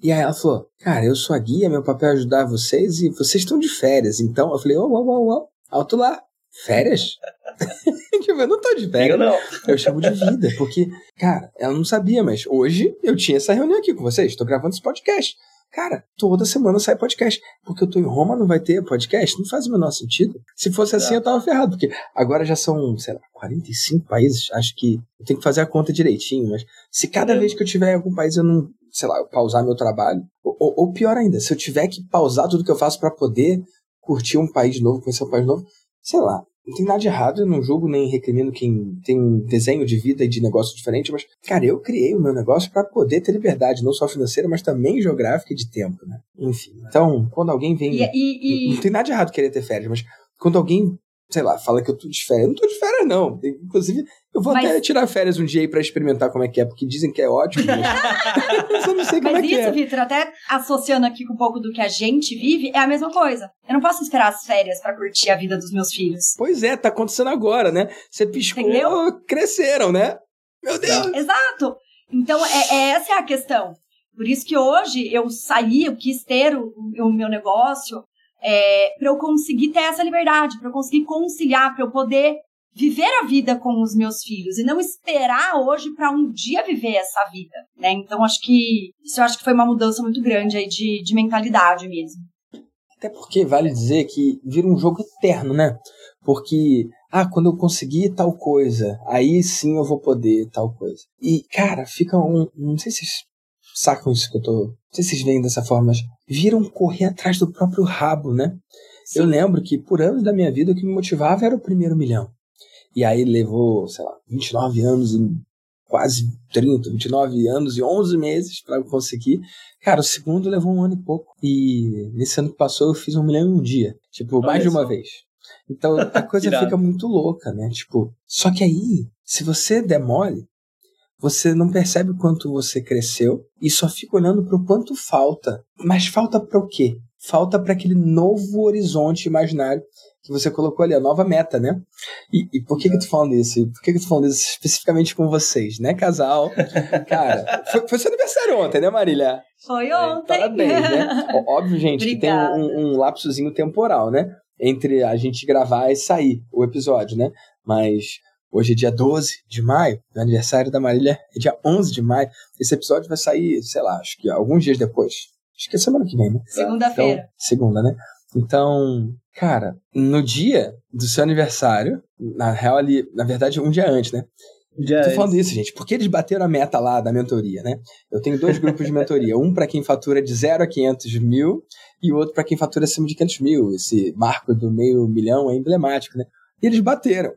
S1: E aí ela falou, cara, eu sou a guia, meu papel é ajudar vocês e vocês estão de férias. Então eu falei, ô, ô, ô, ô, alto lá, férias? tipo, eu não tô de
S2: Eu
S1: férias.
S2: não.
S1: Eu chamo de vida, porque, cara, ela não sabia, mas hoje eu tinha essa reunião aqui com vocês, tô gravando esse podcast. Cara, toda semana sai podcast. Porque eu tô em Roma, não vai ter podcast? Não faz o menor sentido. Se fosse assim, eu tava ferrado. Porque agora já são, sei lá, 45 países. Acho que eu tenho que fazer a conta direitinho. Mas se cada vez que eu tiver em algum país eu não, sei lá, eu pausar meu trabalho. Ou, ou- ou pior ainda, se eu tiver que pausar tudo que eu faço pra poder curtir um país novo, conhecer um país novo, sei lá. Não tem nada de errado, eu não julgo nem recrimino quem tem um desenho de vida e de negócio diferente, mas, cara, eu criei o meu negócio para poder ter liberdade, não só financeira, mas também geográfica e de tempo, né? Enfim. Então, quando alguém vem.
S3: E, e- e-
S1: Não tem nada de errado querer ter férias, mas quando alguém, sei lá, fala que eu tô de férias, eu não tô de férias, não. Inclusive, eu vou
S3: Mas-
S1: até tirar férias um dia aí pra experimentar como é que é, porque dizem que é ótimo, mas, mas eu não sei como
S3: Mas
S1: é que
S3: isso,
S1: é.
S3: Vitor, até associando aqui com um pouco do que a gente vive, é a mesma coisa. Eu não posso esperar as férias pra curtir a vida dos meus filhos.
S1: Pois é, tá acontecendo agora, né? Você piscou,
S3: Entendeu?
S1: cresceram, né? Meu Deus!
S3: Exato. Então, é, é- essa é a questão. Por isso que hoje eu saí, eu quis ter o, o meu negócio é, para eu conseguir ter essa liberdade, para eu conseguir conciliar, para eu poder viver a vida com os meus filhos e não esperar hoje para um dia viver essa vida, né? Então acho que isso eu acho que foi uma mudança muito grande aí de, de mentalidade mesmo.
S1: Até porque vale dizer que vira um jogo eterno, né? Porque ah, quando eu conseguir tal coisa, aí sim eu vou poder tal coisa. E cara, fica um, não sei se vocês sacam isso que eu tô, não sei se vocês veem dessa forma, mas viram correr atrás do próprio rabo, né? Sim. Eu lembro que por anos da minha vida o que me motivava era o primeiro milhão. E aí levou, sei lá, 29 anos e quase 30, 29 anos e 11 meses para conseguir. Cara, o segundo levou um ano e pouco. E nesse ano que passou eu fiz um milhão em um dia. Tipo, mais de uma vez. Então a coisa fica muito louca, né? Tipo, só que aí, se você demole, você não percebe o quanto você cresceu e só fica olhando para o quanto falta. Mas falta para o quê? Falta para aquele novo horizonte imaginário que você colocou ali, a nova meta, né? E, e por que que eu tô falando isso? Por que que eu tô falando isso especificamente com vocês, né, casal? Cara, foi, foi seu aniversário ontem, né, Marília?
S3: Foi ontem.
S1: Parabéns, né? Óbvio, gente, que tem um, um lapsozinho temporal, né? Entre a gente gravar e sair o episódio, né? Mas Hoje é dia 12 de maio, o aniversário da Marília é dia 11 de maio. Esse episódio vai sair, sei lá, acho que alguns dias depois. Acho que é semana que vem, né?
S3: Segunda-feira.
S1: Então, segunda, né? Então, cara, no dia do seu aniversário, na real ali, na verdade, um dia antes, né? Já Tô falando isso, gente, porque eles bateram a meta lá da mentoria, né? Eu tenho dois grupos de mentoria, um para quem fatura de 0 a 500 mil e o outro para quem fatura acima de 500 mil. Esse marco do meio milhão é emblemático, né? E eles bateram.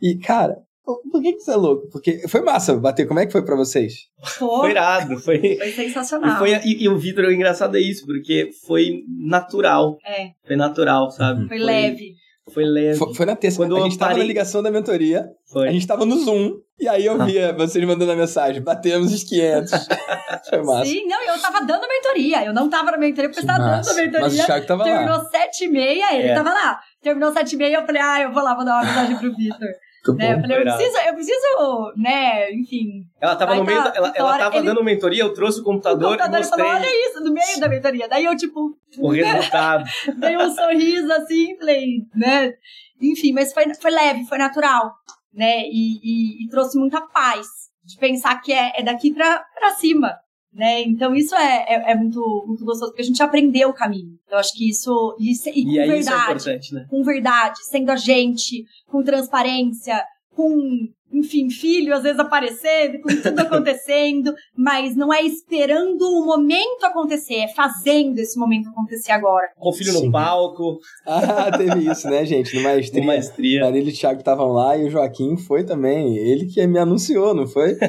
S1: E, cara, por que, que você é louco? Porque foi massa bater. Como é que foi para vocês?
S2: Foi irado. Foi,
S3: foi sensacional.
S2: E, foi, e, e o Vitor, o engraçado é isso, porque foi natural.
S3: É.
S2: Foi natural, sabe?
S3: Foi, foi leve.
S2: Foi leve.
S1: Foi, foi na terça. Quando a gente parei... tava na ligação da mentoria. Foi. A gente tava no Zoom. E aí eu via vocês mandando a mensagem. Batemos os 500. foi massa.
S3: Sim, não, eu tava dando mentoria. Eu não tava na mentoria porque eu tava dando a mentoria.
S1: Mas o Thiago tava
S3: Terminou
S1: lá.
S3: Terminou sete e meia, ele é. tava lá. Terminou sete e meia, eu falei, ah, eu vou lá mandar uma mensagem pro Vitor. Né? Eu falei, eu preciso, eu preciso, né, enfim.
S2: Ela tava no meio, tá, da, ela, ela tava ele, dando mentoria, eu trouxe o computador, o computador e mostrei.
S3: Falou, olha isso, no meio da mentoria. Daí eu, tipo...
S2: O resultado.
S3: Dei um sorriso assim, falei, né? Enfim, mas foi, foi leve, foi natural, né? E, e, e trouxe muita paz de pensar que é, é daqui pra, pra cima, né? Então isso é, é, é, muito, muito gostoso, porque a gente aprendeu o caminho. Eu acho que isso, isso e, e com verdade, é importante, né? com verdade, sendo a gente, com transparência, com enfim, filho às vezes aparecendo, com tudo acontecendo, mas não é esperando o momento acontecer, é fazendo esse momento acontecer agora.
S2: Com o filho Sim. no palco.
S1: Ah, teve isso, né, gente? No Maestria.
S2: Maestria.
S1: Marília e o Thiago estavam lá e o Joaquim foi também. Ele que me anunciou, não foi?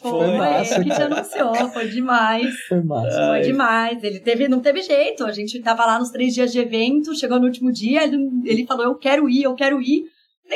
S3: Foi, foi massa, ele que te anunciou, foi demais.
S1: Foi massa.
S3: Foi demais. Ele teve, não teve jeito. A gente tava lá nos três dias de evento, chegou no último dia, ele, ele falou: Eu quero ir, eu quero ir.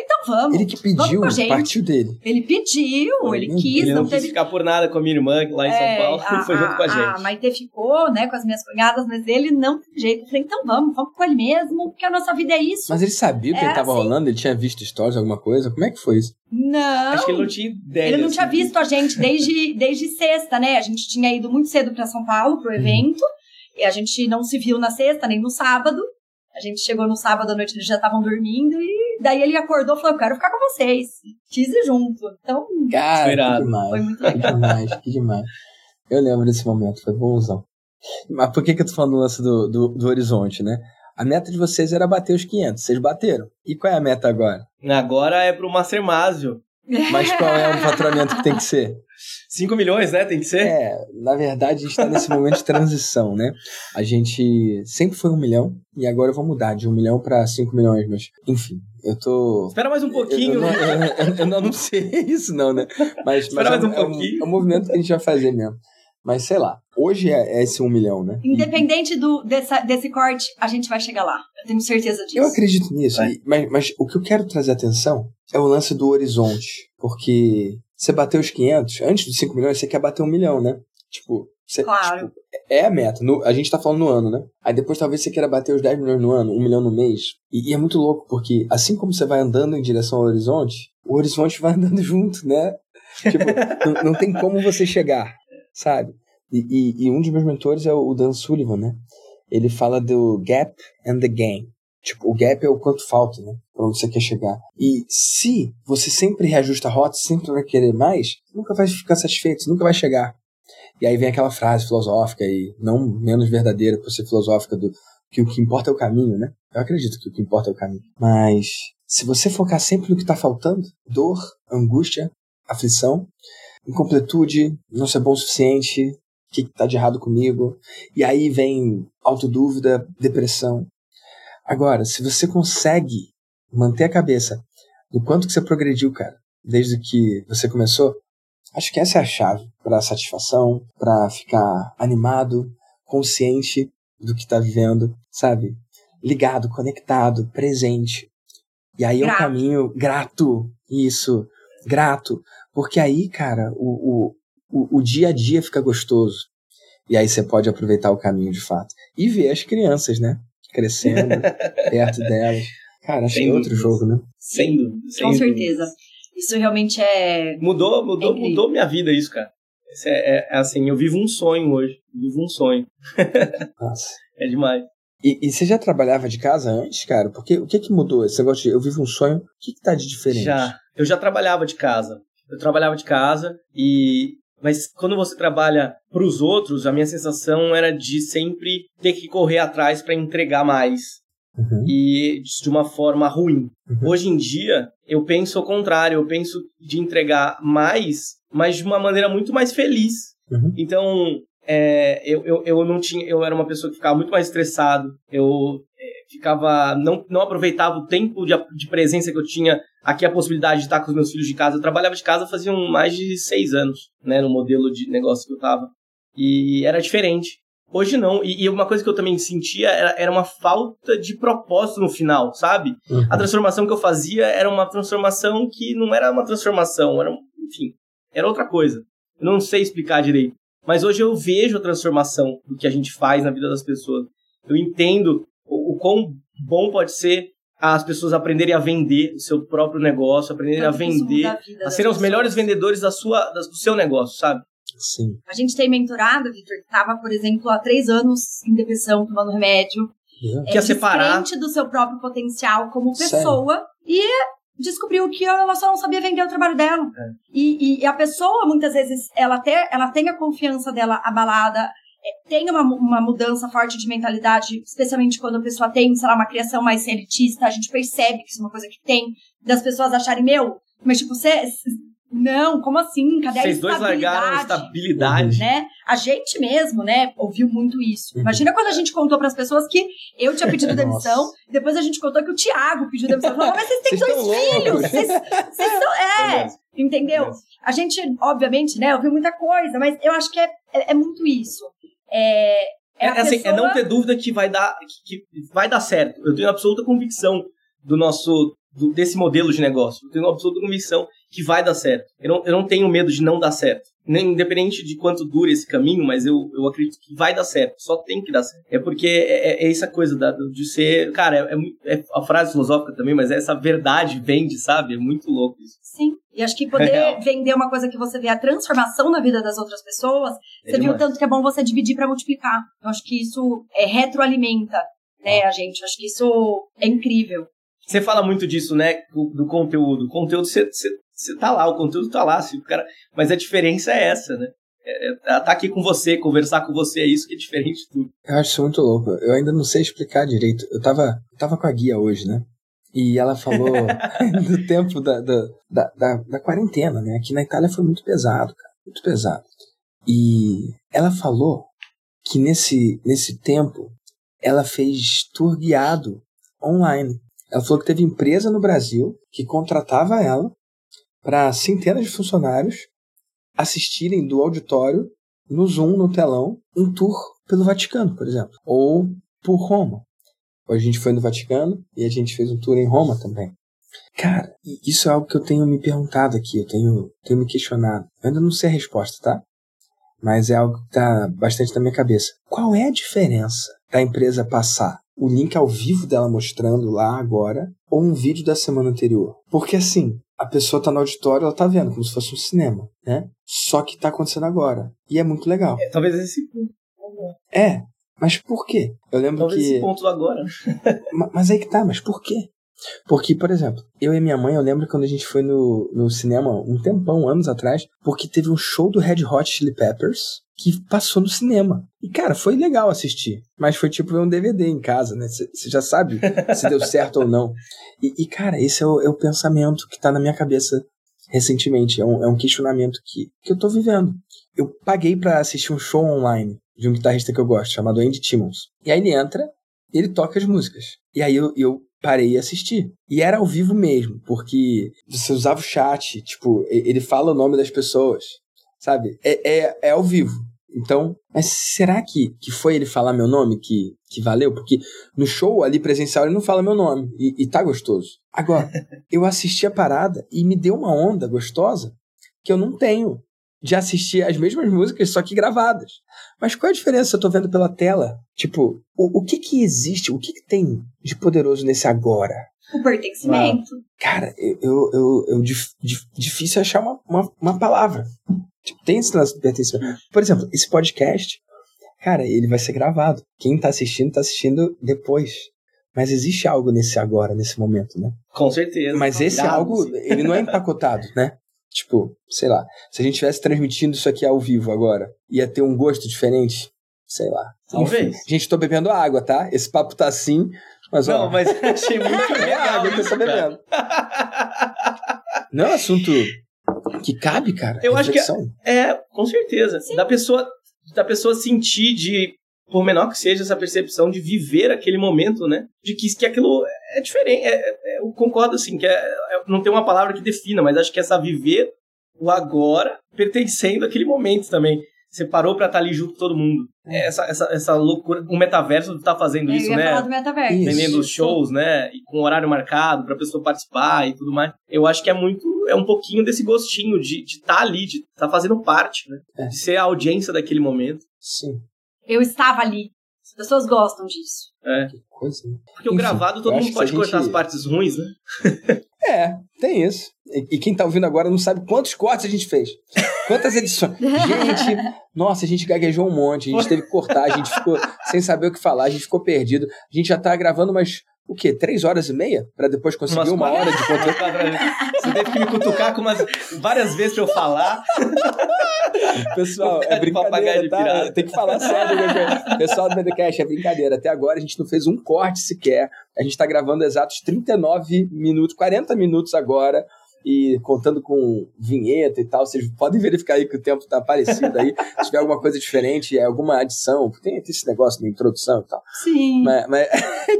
S3: Então vamos.
S1: Ele que pediu, partiu dele.
S3: Ele pediu, ele quis.
S2: Ele não, não quis ficar por nada com a minha irmã lá em é, São Paulo, a, foi junto com a gente. A
S3: Maite ficou, né, com as minhas cunhadas, mas ele não teve jeito. Eu falei, então vamos, vamos com ele mesmo, porque a nossa vida é isso.
S1: Mas ele sabia o que é estava assim. rolando? Ele tinha visto stories, alguma coisa? Como é que foi isso?
S3: Não.
S2: Acho que ele não tinha ideia.
S3: Ele não assim. tinha visto a gente desde, desde sexta, né? A gente tinha ido muito cedo para São Paulo, pro uhum. evento. Hum. E a gente não se viu na sexta, nem no sábado. A gente chegou no sábado à noite, eles já estavam dormindo e daí ele acordou e falou: Eu quero ficar com vocês. Ir junto. Então,
S1: Cara, que demais.
S3: foi muito legal.
S1: Que demais, que demais. Eu lembro desse momento, foi bonzão. Mas por que, que eu tô falando do lance do, do, do horizonte, né? A meta de vocês era bater os 500, vocês bateram. E qual é a meta agora?
S2: Agora é pro Master Másio.
S1: Mas qual é o faturamento que tem que ser?
S2: 5 milhões, né? Tem que ser?
S1: É, na verdade, a gente está nesse momento de transição, né? A gente sempre foi um milhão e agora eu vou mudar de um milhão para 5 milhões, mas enfim, eu tô.
S2: Espera mais um pouquinho.
S1: Eu, eu,
S2: né?
S1: eu, eu, não anunciei isso, não, né? Mas,
S2: Espera
S1: mas
S2: mais
S1: é,
S2: um pouquinho.
S1: É um, é um movimento que a gente vai fazer mesmo. Mas sei lá, hoje é, é esse um milhão, né?
S3: Independente do, dessa, desse corte, a gente vai chegar lá. Eu tenho certeza disso.
S1: Eu acredito nisso. É. Mas, mas o que eu quero trazer atenção é o lance do horizonte. Porque você bateu os 500, antes dos 5 milhões, você quer bater um milhão, né? Tipo, você,
S3: claro.
S1: Tipo, é a meta. No, a gente tá falando no ano, né? Aí depois talvez você queira bater os 10 milhões no ano, 1 milhão no mês. E, e é muito louco, porque assim como você vai andando em direção ao horizonte, o horizonte vai andando junto, né? Tipo, não, não tem como você chegar, sabe? E, e, e, um dos meus mentores é o Dan Sullivan, né? Ele fala do gap and the gain. Tipo, o gap é o quanto falta, né? Pra onde você quer chegar. E se você sempre reajusta a rota, sempre vai querer mais, nunca vai ficar satisfeito, nunca vai chegar. E aí vem aquela frase filosófica e não menos verdadeira por ser filosófica do que o que importa é o caminho, né? Eu acredito que o que importa é o caminho. Mas se você focar sempre no que está faltando, dor, angústia, aflição, incompletude, não ser bom o suficiente, o que está de errado comigo, e aí vem autodúvida, depressão. Agora, se você consegue manter a cabeça no quanto que você progrediu, cara, desde que você começou, acho que essa é a chave para satisfação, para ficar animado, consciente do que está vivendo, sabe? Ligado, conectado, presente. E aí grato. é um caminho grato, isso, grato. Porque aí, cara, o, o, o, o dia a dia fica gostoso. E aí você pode aproveitar o caminho de fato. E ver as crianças, né? Crescendo, perto delas. Cara, é outro jogo, né?
S2: Sem dúvida.
S3: Com certeza. Isso realmente é.
S2: Mudou, mudou, é mudou minha vida, isso, cara. É, é, é, assim, eu vivo um sonho hoje. Vivo um sonho.
S1: Nossa.
S2: é demais.
S1: E, e, você já trabalhava de casa antes, cara? Porque o que que mudou? Esse negócio de eu vivo um sonho, o que que tá de diferente?
S2: Já. Eu já trabalhava de casa. Eu trabalhava de casa e mas quando você trabalha para os outros, a minha sensação era de sempre ter que correr atrás para entregar mais. Uhum. E de uma forma ruim. Uhum. Hoje em dia, eu penso ao contrário, eu penso de entregar mais, mas de uma maneira muito mais feliz. Uhum. Então, é, eu, eu, eu não tinha, eu era uma pessoa que ficava muito mais estressado, eu ficava, não, não aproveitava o tempo de, de presença que eu tinha aqui a possibilidade de estar com os meus filhos de casa. Eu trabalhava de casa fazia mais de seis anos, né, no modelo de negócio que eu tava. E era diferente. Hoje não. E, e, uma coisa que eu também sentia era, era uma falta de propósito no final, sabe? Uhum. A transformação que eu fazia era uma transformação que não era uma transformação, era, enfim, era outra coisa. Eu não sei explicar direito. Mas hoje eu vejo a transformação do que a gente faz na vida das pessoas. Eu entendo o, o quão bom pode ser as pessoas aprenderem a vender o seu próprio negócio, aprenderem a vender, a serem os melhores vendedores da sua, do seu negócio, sabe?
S1: Sim.
S3: A gente tem mentorado, Victor, que estava, por exemplo, há três anos em depressão, tomando remédio.
S2: É, Quer separar.
S3: do seu próprio potencial como pessoa. Sério? E descobriu que ela só não sabia vender o trabalho dela. É. E, e, a pessoa, muitas vezes, ela, ter, ela tem a confiança dela abalada, é, tem uma, uma mudança forte de mentalidade, especialmente quando a pessoa tem, sei lá, uma criação mais elitista, a gente percebe que isso é uma coisa que tem, das pessoas acharem, meu, mas tipo, você não, como assim? Cadê Vocês a estabilidade? Vocês dois largaram a
S2: estabilidade.
S3: Né? A gente mesmo, né, ouviu muito isso. Uhum. Imagina quando a gente contou para as pessoas que eu tinha pedido demissão, depois a gente contou que o Thiago pediu demissão. Falou, mas vocês têm vocês dois filhos! Vocês, vocês são... É, entendeu? A gente, obviamente, né, ouviu muita coisa, mas eu acho que é, é, é muito isso. É, é,
S2: é, assim, pessoa... é não ter dúvida que vai dar, que, que vai dar certo. Eu tenho absoluta convicção do nosso do, desse modelo de negócio. Eu tenho absoluta convicção que vai dar certo. Eu não, eu não tenho medo de não dar certo. Nem, independente de quanto dure esse caminho, mas eu, eu acredito que vai dar certo. Só tem que dar certo. É porque é, é, é essa coisa da, de ser. Cara, é, é, é, a frase filosófica também, mas é essa verdade vende, sabe? É muito louco isso.
S3: Sim. E acho que poder vender uma coisa que você vê a transformação na vida das outras pessoas, você viu tanto que é bom você dividir para multiplicar. Eu acho que isso é, retroalimenta né, a gente. Eu acho que isso é incrível.
S2: Você fala muito disso, né? Do conteúdo. O conteúdo, você, você, você tá lá, o conteúdo tá lá. Se o cara... Mas a diferença é essa, né? É, é, tá aqui com você, conversar com você, é isso que é diferente de tudo.
S1: Eu acho isso muito louco. Eu ainda não sei explicar direito. Eu tava, eu tava com a guia hoje, né? E ela falou do tempo da, da, da, da, da quarentena, né? Aqui na Itália foi muito pesado, cara. Muito pesado. E ela falou que nesse, nesse tempo ela fez tour guiado online. Ela falou que teve empresa no Brasil que contratava ela para centenas de funcionários assistirem do auditório, no Zoom, no telão, um tour pelo Vaticano, por exemplo, ou por Roma. A gente foi no Vaticano e a gente fez um tour em Roma também. Cara, isso é algo que eu tenho me perguntado aqui, eu tenho, tenho me questionado. Eu ainda não sei a resposta, tá? Mas é algo que está bastante na minha cabeça. Qual é a diferença da empresa passar o link ao vivo dela mostrando lá agora, ou um vídeo da semana anterior. Porque assim, a pessoa tá no auditório, ela tá vendo, como se fosse um cinema, né? Só que tá acontecendo agora. E é muito legal.
S2: É, talvez esse ponto.
S1: É, mas por quê? Eu lembro
S2: Talvez
S1: que.
S2: esse ponto agora.
S1: Ma- Mas aí que tá, mas por quê? Porque, por exemplo, eu e minha mãe, eu lembro quando a gente foi no, no cinema um tempão, anos atrás, porque teve um show do Red Hot Chili Peppers que passou no cinema. E, cara, foi legal assistir. Mas foi tipo ver um DVD em casa, né? Você já sabe se deu certo ou não. E, e, cara, esse é o, é o pensamento que tá na minha cabeça recentemente. É um, é um questionamento que, que eu tô vivendo. Eu paguei pra assistir um show online de um guitarrista que eu gosto, chamado Andy Timmons. E aí ele entra ele toca as músicas. E aí eu, eu parei e assisti. E era ao vivo mesmo, porque você usava o chat, tipo, ele fala o nome das pessoas, sabe? É, é, é ao vivo. Então, mas será que, que foi ele falar meu nome que, que valeu? Porque no show ali presencial ele não fala meu nome e, e tá gostoso. Agora, eu assisti a parada e me deu uma onda gostosa que eu não tenho de assistir as mesmas músicas, só que gravadas. Mas qual é a diferença eu tô vendo pela tela? Tipo, o, o que que existe, o que que tem de poderoso nesse agora?
S3: O pertencimento.
S1: Cara, eu, eu, eu, eu dif- dif- difícil achar uma, uma, uma palavra. Tipo, tem esse lance do pertencimento. Por exemplo, esse podcast, cara, ele vai ser gravado. Quem tá assistindo, tá assistindo depois. Mas existe algo nesse agora, nesse momento, né?
S2: Com certeza.
S1: Mas esse algo,
S2: sim.
S1: ele não é empacotado, né? Tipo, sei lá, se a gente estivesse transmitindo isso aqui ao vivo agora, ia ter um gosto diferente? Sei lá.
S2: Talvez.
S1: Enfim, gente, tô bebendo água, tá? Esse papo tá assim, mas ó,
S2: Não, mas eu achei muito
S1: é
S2: legal.
S1: água que eu tô bebendo. Não é um assunto que cabe, cara.
S2: Eu acho que
S1: reflexão.
S2: É, com certeza. Da pessoa, da pessoa sentir de, por menor que seja essa percepção de viver aquele momento, né? De que, que aquilo é diferente. É- é- eu concordo, assim, que é- é- não tem uma palavra que defina, mas acho que essa viver o agora pertencendo àquele momento também. Você parou pra estar ali junto com todo mundo. É Essa, essa, essa loucura. O metaverso tá fazendo
S3: Eu
S2: isso,
S3: ia
S2: né?
S3: falar do metaverso.
S1: Isso.
S2: vendendo os shows, né? E com horário marcado pra pessoa participar e tudo mais. Eu acho que é muito. É um pouquinho desse gostinho de estar ali, de estar fazendo parte, né?
S1: É.
S2: De ser a audiência daquele momento.
S1: Sim,
S3: Eu estava ali. As pessoas gostam disso.
S2: É.
S1: que coisa. né?
S2: Porque o gravado todo mundo pode cortar
S1: gente-
S2: as partes ruins, né?
S1: É, tem isso. E, e quem tá ouvindo agora não sabe quantos cortes a gente fez. Quantas edições. Gente, nossa, a gente gaguejou um monte, a gente teve que cortar, a gente ficou sem saber o que falar, a gente ficou perdido. A gente já tá gravando umas, o quê? Três horas e meia? Pra depois conseguir
S2: Umas
S1: uma
S2: quatro-
S1: hora de conteúdo.
S2: Você teve que me cutucar com umas, várias vezes pra eu falar.
S1: Pessoal, é brincadeira,
S2: de
S1: tá? Tem que falar sério, né? Pessoal do BDCast, é brincadeira. Até agora a gente não fez um corte sequer. A gente tá gravando exatos 39 minutos, 40 minutos agora. E contando com vinheta e tal, vocês podem verificar aí que o tempo tá parecido aí. Se tiver alguma coisa diferente, é alguma adição, tem, tem esse negócio de introdução e tal.
S3: Sim.
S1: Mas, mas é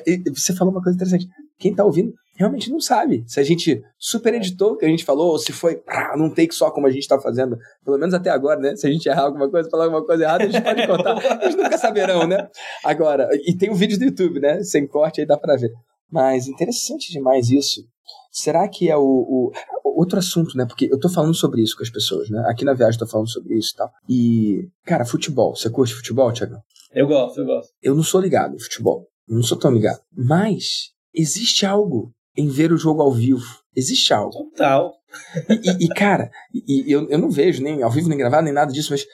S1: que você falou uma coisa interessante. Quem tá ouvindo realmente não sabe se a gente super editou o que a gente falou ou se foi pá, num take só como a gente tá fazendo. Pelo menos até agora, né? Se a gente errar alguma coisa, falar alguma coisa errada, a gente pode cortar. Eles nunca saberão, né? Agora, e tem um vídeo do YouTube, né? Sem corte aí dá pra ver. Mas interessante demais isso. Será que é o, o- outro assunto, né? Porque eu tô falando sobre isso com as pessoas, né? Aqui na viagem eu tô falando sobre isso e tal. E, cara, futebol. Você curte futebol, Thiago?
S2: Eu gosto, eu gosto.
S1: eu não sou ligado em futebol. Não sou tão ligado. Mas existe algo em ver o jogo ao vivo. Existe algo.
S2: Total.
S1: E, e- e, cara, e, e eu, eu não vejo nem ao vivo, nem gravado, nem nada disso, mas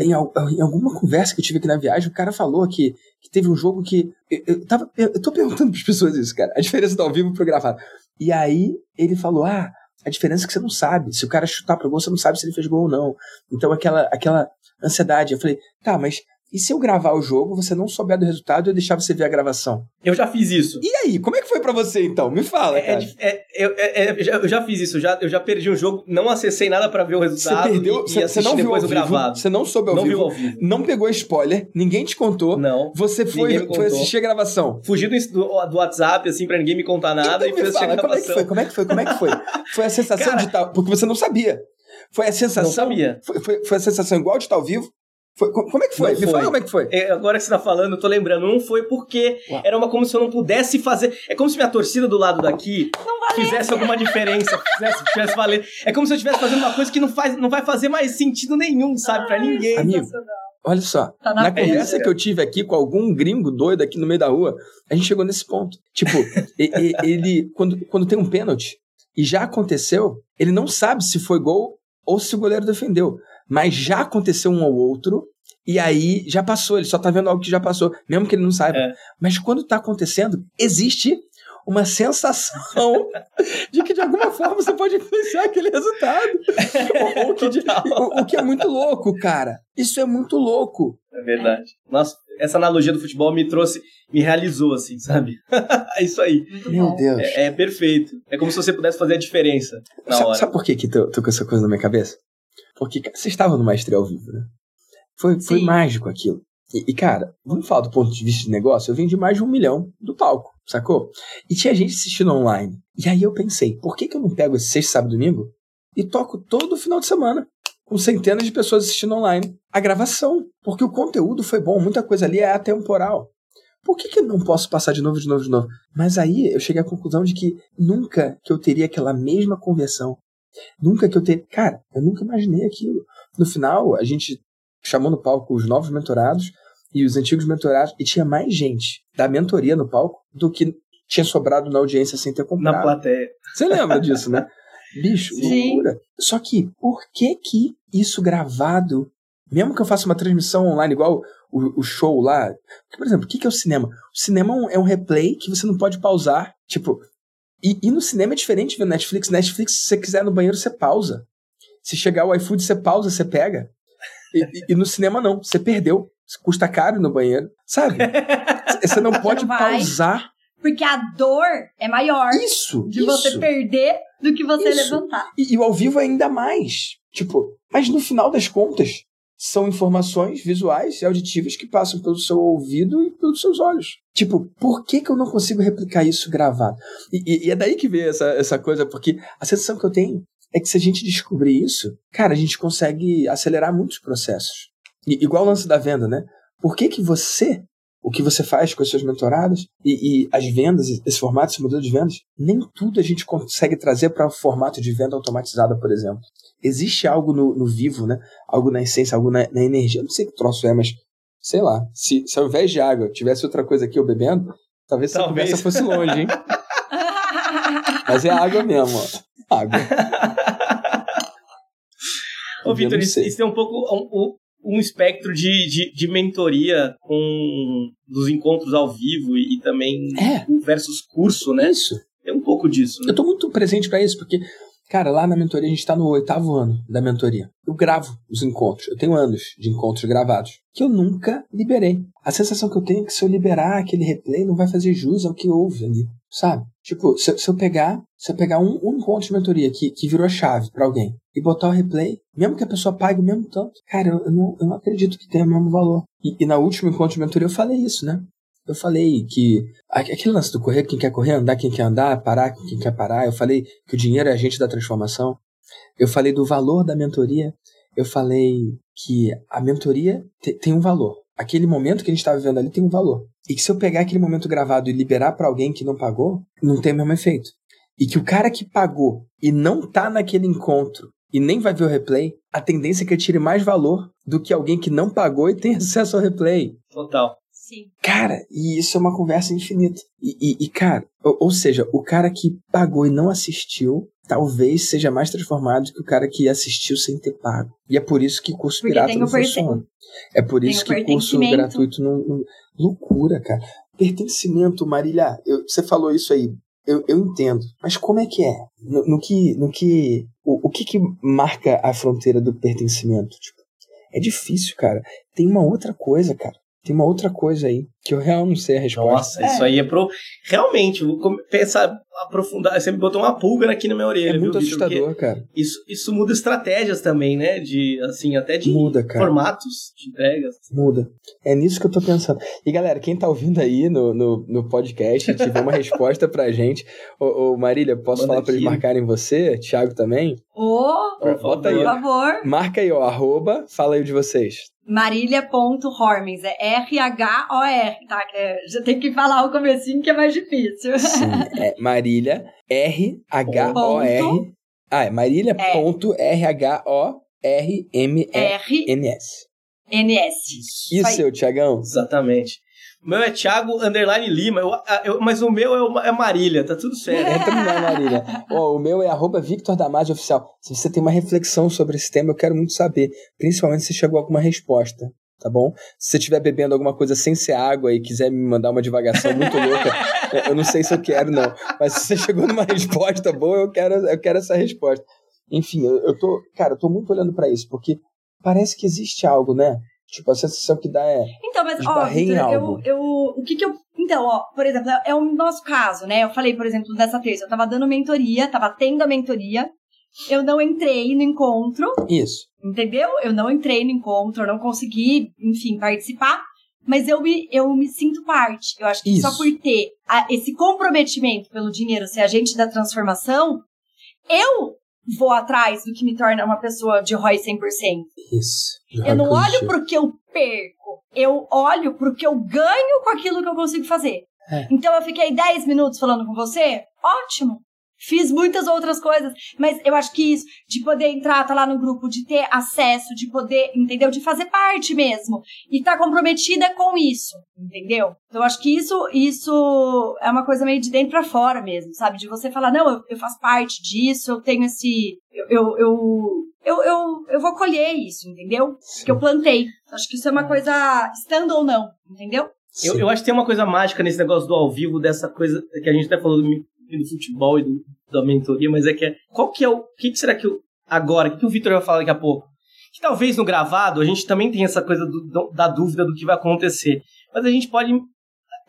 S1: em, em alguma conversa que eu tive aqui na viagem, o cara falou que, que teve um jogo que. Eu, eu, tava, eu tô perguntando pras pessoas isso, cara. A diferença do ao vivo pro gravado. E aí ele falou: ah, a diferença é que você não sabe. Se o cara chutar pro gol, você não sabe se ele fez gol ou não. Então aquela, aquela ansiedade. Eu falei, tá, mas e se eu gravar o jogo, você não souber do resultado e eu deixar você ver a gravação?
S2: Eu já fiz isso.
S1: E aí, como é que foi pra você então? Me fala,
S2: É, é
S1: cara.
S2: é- eu- é- é- eu já- eu já fiz isso, eu já, eu já perdi um jogo, não acessei nada pra ver o
S1: Você
S2: resultado
S1: perdeu,
S2: e,
S1: você, você não viu ao
S2: o
S1: vivo,
S2: gravado.
S1: você não soube ao
S2: não
S1: vivo,
S2: viu ao vivo.
S1: não pegou spoiler, ninguém te contou,
S2: Não.
S1: você foi, foi assistir a gravação.
S2: Fugi do, do, WhatsApp, assim, pra ninguém me contar nada
S1: então
S2: e fez assistir a
S1: fala, como é que
S2: gravação.
S1: foi? Como é que foi? Como é que foi? Foi a sensação
S2: Cara-
S1: de estar. Porque você não sabia. Foi a sensação.
S2: Não sabia.
S1: Foi, foi, foi a sensação igual de estar ao vivo? Foi, co- como é que foi?
S2: Não
S1: Me
S2: foi.
S1: fala como é que foi.
S2: É, agora que você tá falando, eu tô lembrando, não foi porque
S1: Uau.
S2: era uma como se eu não pudesse fazer. É como se minha torcida do lado daqui fizesse alguma diferença, fizesse, fizesse valer. É como se eu estivesse fazendo uma coisa que não, faz, não vai fazer mais sentido nenhum, sabe, pra ninguém.
S1: Amigo, olha só.
S3: Tá na
S1: na conversa que eu tive aqui com algum gringo doido aqui no meio da rua, a gente chegou nesse ponto. Tipo, ele, quando, quando tem um pênalti, e já aconteceu, ele não sabe se foi gol ou se o goleiro defendeu. Mas já aconteceu um ou outro, e aí já passou, ele só tá vendo algo que já passou, mesmo que ele não saiba.
S2: É.
S1: Mas quando tá acontecendo, existe uma sensação de que de alguma forma você pode influenciar aquele resultado. o, o que de- o- o que é muito louco, cara. Isso é muito louco.
S2: É verdade. Nossa, essa analogia do futebol me trouxe, me realizou, assim, sabe? é isso aí.
S1: Meu. Deus.
S2: É, é perfeito. É como se você pudesse fazer a diferença na
S1: Sabe,
S2: hora.
S1: sabe por que, que tô, tô com essa coisa na minha cabeça? Porque cara, vocês estavam no Maestria ao vivo, né? Foi, foi mágico aquilo. E, e, cara, vamos falar do ponto de vista de negócio, eu vendi mais de um milhão do palco, sacou? E tinha gente assistindo online. E aí eu pensei, por que, que eu não pego esse sexta, sábado e domingo e toco todo final de semana? Com centenas de pessoas assistindo online. A gravação. Porque o conteúdo foi bom, muita coisa ali é atemporal. Por que, que eu não posso passar de novo, de novo, de novo? Mas aí eu cheguei à conclusão de que nunca que eu teria aquela mesma conversão. Nunca que eu teria. Cara, eu nunca imaginei aquilo. No final, a gente chamou no palco os novos mentorados e os antigos mentorados, e tinha mais gente da mentoria no palco do que tinha sobrado na audiência sem ter
S2: Na
S1: comprado.
S2: plateia.
S1: Você lembra disso, né? Bicho,
S3: Sim.
S1: loucura. Só que, por que que isso gravado, mesmo que eu faça uma transmissão online igual o, o show lá, porque, por exemplo, o que que é o cinema? O cinema é um replay que você não pode pausar, tipo, e, e no cinema é diferente ver Netflix. Netflix, se você quiser no banheiro, você pausa. Se chegar o iFood, você pausa, você pega. E, e- e no cinema não, você perdeu. Custa caro no banheiro, sabe? Você não pode
S3: não
S1: pausar
S3: Porque a dor é maior
S1: isso.
S3: de
S1: isso.
S3: você perder do que você
S1: Isso.
S3: levantar.
S1: E, e o ao vivo ainda mais. Tipo, mas no final das contas, são informações visuais e auditivas que passam pelo seu ouvido e pelos seus olhos. Tipo, por que, que eu não consigo replicar isso gravado? E, e- e é daí que vem essa, essa coisa, porque a sensação que eu tenho é que se a gente descobrir isso, cara, a gente consegue acelerar muitos processos. E- igual o lance da venda, né? Por que, que você, o que você faz com as suas mentoradas e, e as vendas, esse formato, esse modelo de vendas, nem tudo a gente consegue trazer para o formato de venda automatizada, por exemplo. Existe algo no, no vivo, né? Algo na essência, algo na, na energia. Não sei que troço é, mas sei lá. Se, se ao invés de água tivesse outra coisa aqui eu bebendo, talvez essa
S2: Talvez.
S1: conversa fosse longe, hein? Mas é água mesmo, ó. Água.
S2: Ô, Vitor, isso, isso tem um pouco um, um espectro de, de, de mentoria com dos encontros ao vivo e, e também
S1: É.
S2: versus curso, né?
S1: Isso.
S2: Tem um pouco disso, né?
S1: Eu tô muito presente pra isso, porque, cara, lá na mentoria a gente tá no oitavo ano da mentoria. Eu gravo os encontros. Eu tenho anos de encontros gravados que eu nunca liberei. A sensação que eu tenho é que se eu liberar aquele replay não vai fazer jus ao que houve ali, sabe? Tipo, se, se eu pegar, se eu pegar um, um encontro de mentoria que, que virou chave pra alguém e botar o replay, mesmo que a pessoa pague o mesmo tanto, cara, eu, eu não, eu não acredito que tenha o mesmo valor. E, e na última encontro de mentoria eu falei isso, né? Eu falei que aquele lance do correr, quem quer correr, andar, quem quer andar, parar, quem quer parar. Eu falei que o dinheiro é agente da transformação. Eu falei do valor da mentoria. Eu falei que a mentoria te- tem um valor. Aquele momento que a gente está vivendo ali tem um valor. E que se eu pegar aquele momento gravado e liberar para alguém que não pagou, não tem o mesmo efeito. E que o cara que pagou e não tá naquele encontro e nem vai ver o replay, a tendência é que ele tire mais valor do que alguém que não pagou e tem acesso ao replay.
S2: Total.
S3: Sim.
S1: Cara, e isso é uma conversa infinita. E, e- e, cara, ou, ou seja, o cara que pagou e não assistiu, talvez seja mais transformado que o cara que assistiu sem ter pago. E é por isso que curso
S3: Porque
S1: pirata não funciona. É por isso que curso gratuito não, não- Loucura, cara. Pertencimento, Marília, eu- você falou isso aí. Eu, eu entendo. Mas como é que é? No, no que. No que o, o que, que marca a fronteira do pertencimento? Tipo, é difícil, cara. Tem uma outra coisa, cara. Tem uma outra coisa aí que eu realmente não sei a resposta.
S2: Nossa, isso aí é pro. Realmente, vou pensar, aprofundar. Você me botou uma pulga aqui na minha orelha,
S1: É muito
S2: viu,
S1: assustador, cara.
S2: Isso, isso muda estratégias também, né? De, assim, até de
S1: Muda, cara.
S2: formatos de entregas.
S1: Muda. É nisso que eu tô pensando. E galera, quem tá ouvindo aí no, no, no podcast tiver uma resposta pra gente, ô, ô Marília, posso
S2: Manda
S1: falar pra eles
S2: aqui.
S1: marcarem você? Thiago também?
S3: Ô,
S1: Ó, Bota aí.
S3: por favor.
S1: Marca aí, ó, arroba, fala aí o de vocês.
S3: Marília.hormens, é R-H-O-R, tá? É, já tem que falar o comecinho que é mais difícil.
S1: Sim, é Marília, R-H-O-R.
S3: Ponto.
S1: Ah, é Marília
S3: É.
S1: ponto R-H-O-R-M-E-N-S.
S3: R-N-S.
S1: E o
S3: aí.
S1: seu, Tiagão?
S2: Exatamente. O meu é Thiago Underline Lima, eu, eu, mas o meu é, é Marília, tá tudo certo.
S1: Entra no meu, Marília. Oh, o meu é arroba Victor Damasio Oficial. Se você tem uma reflexão sobre esse tema, eu quero muito saber. Principalmente se chegou a alguma resposta tá bom? Se você estiver bebendo alguma coisa sem ser água e quiser me mandar uma divagação muito louca, eu não sei se eu quero, não. Mas se você chegou numa resposta boa, eu quero, eu quero essa resposta. Enfim, eu, eu tô, cara, eu tô muito olhando para isso, porque parece que existe algo, né? Tipo, a sensação que dá é.
S3: Então, mas, ó, Victor, eu, eu, o que que eu. Então, ó, por exemplo, é o nosso caso, né? Eu falei, por exemplo, dessa terça, eu tava dando mentoria, tava tendo a mentoria, eu não entrei no encontro.
S1: Isso.
S3: Entendeu? Eu não entrei no encontro, eu não consegui, enfim, participar. Mas eu me, eu me sinto parte. Eu acho que Isso. só por ter a, esse comprometimento pelo dinheiro, ser agente da transformação, eu vou atrás do que me torna uma pessoa de ROI 100%.
S1: Isso.
S3: Eu não olho pro que eu perco, eu olho pro que eu ganho com aquilo que eu consigo fazer. É. Então eu fiquei 10 minutos falando com você, ótimo. Fiz muitas outras coisas, mas eu acho que isso, de poder entrar, tá lá no grupo, de ter acesso, de poder, entendeu? De fazer parte mesmo. E tá comprometida com isso, entendeu? Então, eu acho que isso, isso é uma coisa meio de dentro para fora mesmo, sabe? De você falar, não, eu, eu faço parte disso, eu tenho esse. Eu, eu, eu, eu, eu, eu vou colher isso, entendeu? Sim. Que eu plantei. Acho que isso é uma coisa, estando ou não, entendeu?
S2: Eu, eu, acho que tem uma coisa mágica nesse negócio do ao vivo, dessa coisa que a gente até falou do do futebol e do, da mentoria, mas é que é, qual que é o, o que, que, será que eu, agora, o que, que o Vitor vai falar daqui a pouco? Que talvez no gravado a gente também tenha essa coisa do, do, da dúvida do que vai acontecer, mas a gente pode,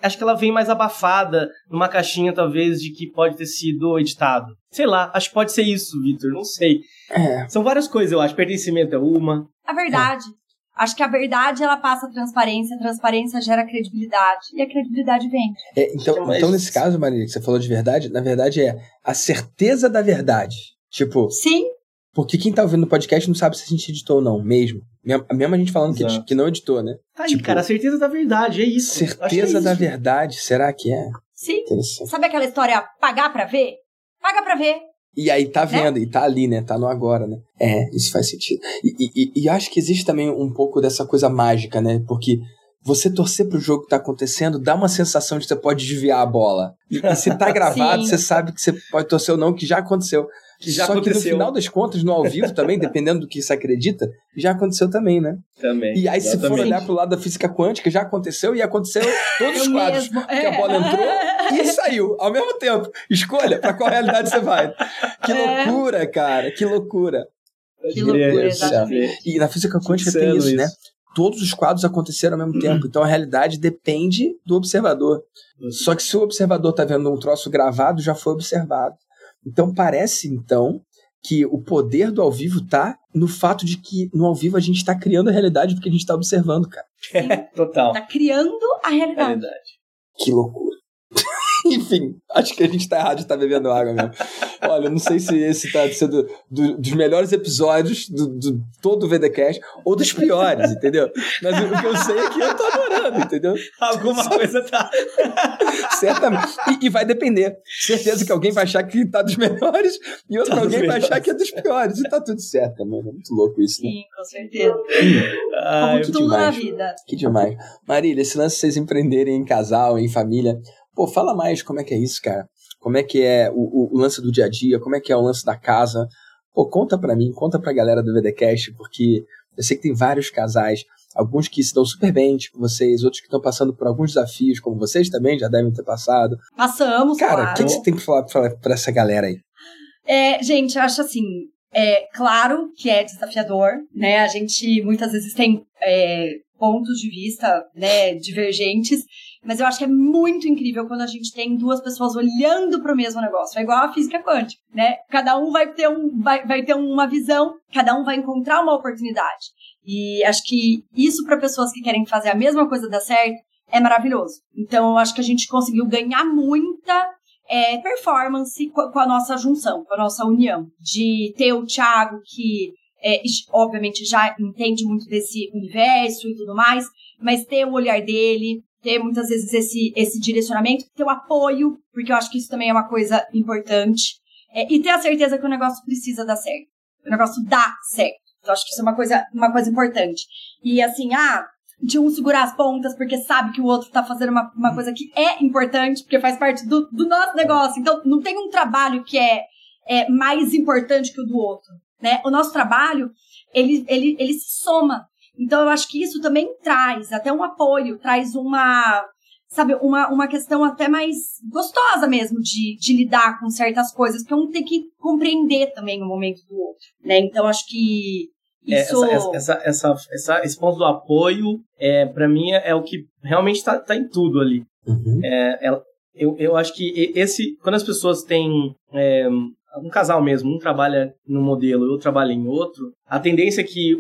S2: acho que ela vem mais abafada numa caixinha talvez de que pode ter sido editado. Sei lá, acho que pode ser isso, Vitor, não sei. É. São várias coisas, eu acho, pertencimento é uma.
S3: A verdade. É. Acho que a verdade ela passa a transparência, a transparência gera credibilidade e a credibilidade vem.
S1: É, então, então, nesse caso, Maria, que você falou de verdade, na verdade é a certeza da verdade. Tipo.
S3: Sim.
S1: Porque quem tá ouvindo o podcast não sabe se a gente editou ou não, mesmo. Mesmo a gente falando que, que, não editou, né?
S2: Tá aí, tipo, cara, a certeza da verdade, é isso.
S1: Certeza é da verdade, será que é?
S3: Sim. Sabe aquela história pagar pra ver? Paga pra ver.
S1: E aí tá né? vendo, né? e tá ali, né? Tá no agora, né? É, isso faz sentido. E, e, e, acho que existe também um pouco dessa coisa mágica, né? Porque você torcer pro jogo que tá acontecendo dá uma sensação de que você pode desviar a bola. E se tá gravado, você sabe que você pode torcer ou não, que já aconteceu. Que já Só aconteceu. que no final das contas, no ao vivo também, dependendo do que você acredita, já aconteceu também, né?
S2: Também.
S1: E aí, exatamente. se for olhar pro lado da física quântica, já aconteceu e aconteceu todos os quadros. Mesmo. Que a bola entrou e saiu ao mesmo tempo. Escolha para qual realidade você vai. Que é. loucura, cara. Que loucura.
S3: Que loucura, exatamente.
S1: E na física quântica tem isso, isso, né? Todos os quadros aconteceram ao mesmo uhum. tempo. Então a realidade depende do observador. Uhum. Só que se o observador tá vendo um troço gravado, já foi observado. Então parece então que o poder do ao vivo tá no fato de que no ao vivo a gente está criando a realidade do que a gente está observando, cara.
S2: É, total.
S3: Tá criando a realidade. realidade.
S1: Que loucura. Enfim, acho que a gente tá errado de estar tá bebendo água mesmo. Olha, não sei se esse tá sendo do, dos melhores episódios do, do todo o VDCast ou dos piores, entendeu? Mas o, o, que eu sei é que eu tô adorando, entendeu?
S2: Alguma Só... coisa tá.
S1: Certamente. E, e, vai depender. Certeza que alguém vai achar que tá dos melhores e outro tá alguém vai achar que é dos piores. E tá tudo certo, mano. É muito louco isso,
S3: né? Sim, com certeza. Como tudo demais. na vida.
S1: Que demais. Marília, esse lance de vocês empreenderem em casal, em família, Pô, fala mais como é que é isso, cara. Como é que é o, o, lance do dia a dia, como é que é o lance da casa. Pô, conta pra mim, conta pra galera do VDCast, porque eu sei que tem vários casais, alguns que se dão super bem, tipo vocês, outros que estão passando por alguns desafios, como vocês também já devem ter passado.
S3: Passamos,
S1: Cara,
S3: claro.
S1: o que, que, você tem pra falar, pra, pra essa galera aí?
S3: É, gente, eu acho assim, é claro que é desafiador, né? A gente muitas vezes tem é, pontos de vista, né, divergentes, mas eu acho que é muito incrível quando a gente tem duas pessoas olhando para o mesmo negócio. É igual a física quântica, né? Cada um vai ter, um, vai, vai ter uma visão, cada um vai encontrar uma oportunidade. E acho que isso para pessoas que querem fazer a mesma coisa dar certo é maravilhoso. Então eu acho que a gente conseguiu ganhar muita é, performance com a nossa junção, com a nossa união. De ter o Thiago que é, obviamente já entende muito desse universo e tudo mais, mas ter o olhar dele, ter muitas vezes esse, esse direcionamento, ter o apoio, porque eu acho que isso também é uma coisa importante, é, e ter a certeza que o negócio precisa dar certo. O negócio dá certo. Então, acho que isso é uma coisa, uma coisa importante. E assim, ah, de um segurar as pontas porque sabe que o outro tá fazendo uma, uma coisa que é importante, porque faz parte do, do nosso negócio. Então, não tem um trabalho que é, é mais importante que o do outro, né? O nosso trabalho, ele, ele, ele se soma. Então, eu acho que isso também traz até um apoio, traz uma, sabe, uma, uma questão até mais gostosa mesmo de, de lidar com certas coisas, porque um tem que compreender também o momento do outro, né? Então, acho que
S2: é, isso... É, essa, essa, essa, essa, esse ponto do apoio, é, para mim, é, é, o que realmente está tá em tudo ali. Uhum. É, é, eu, eu acho que esse, quando as pessoas têm é, um casal mesmo, um trabalha num modelo e outro trabalha em outro, a tendência é que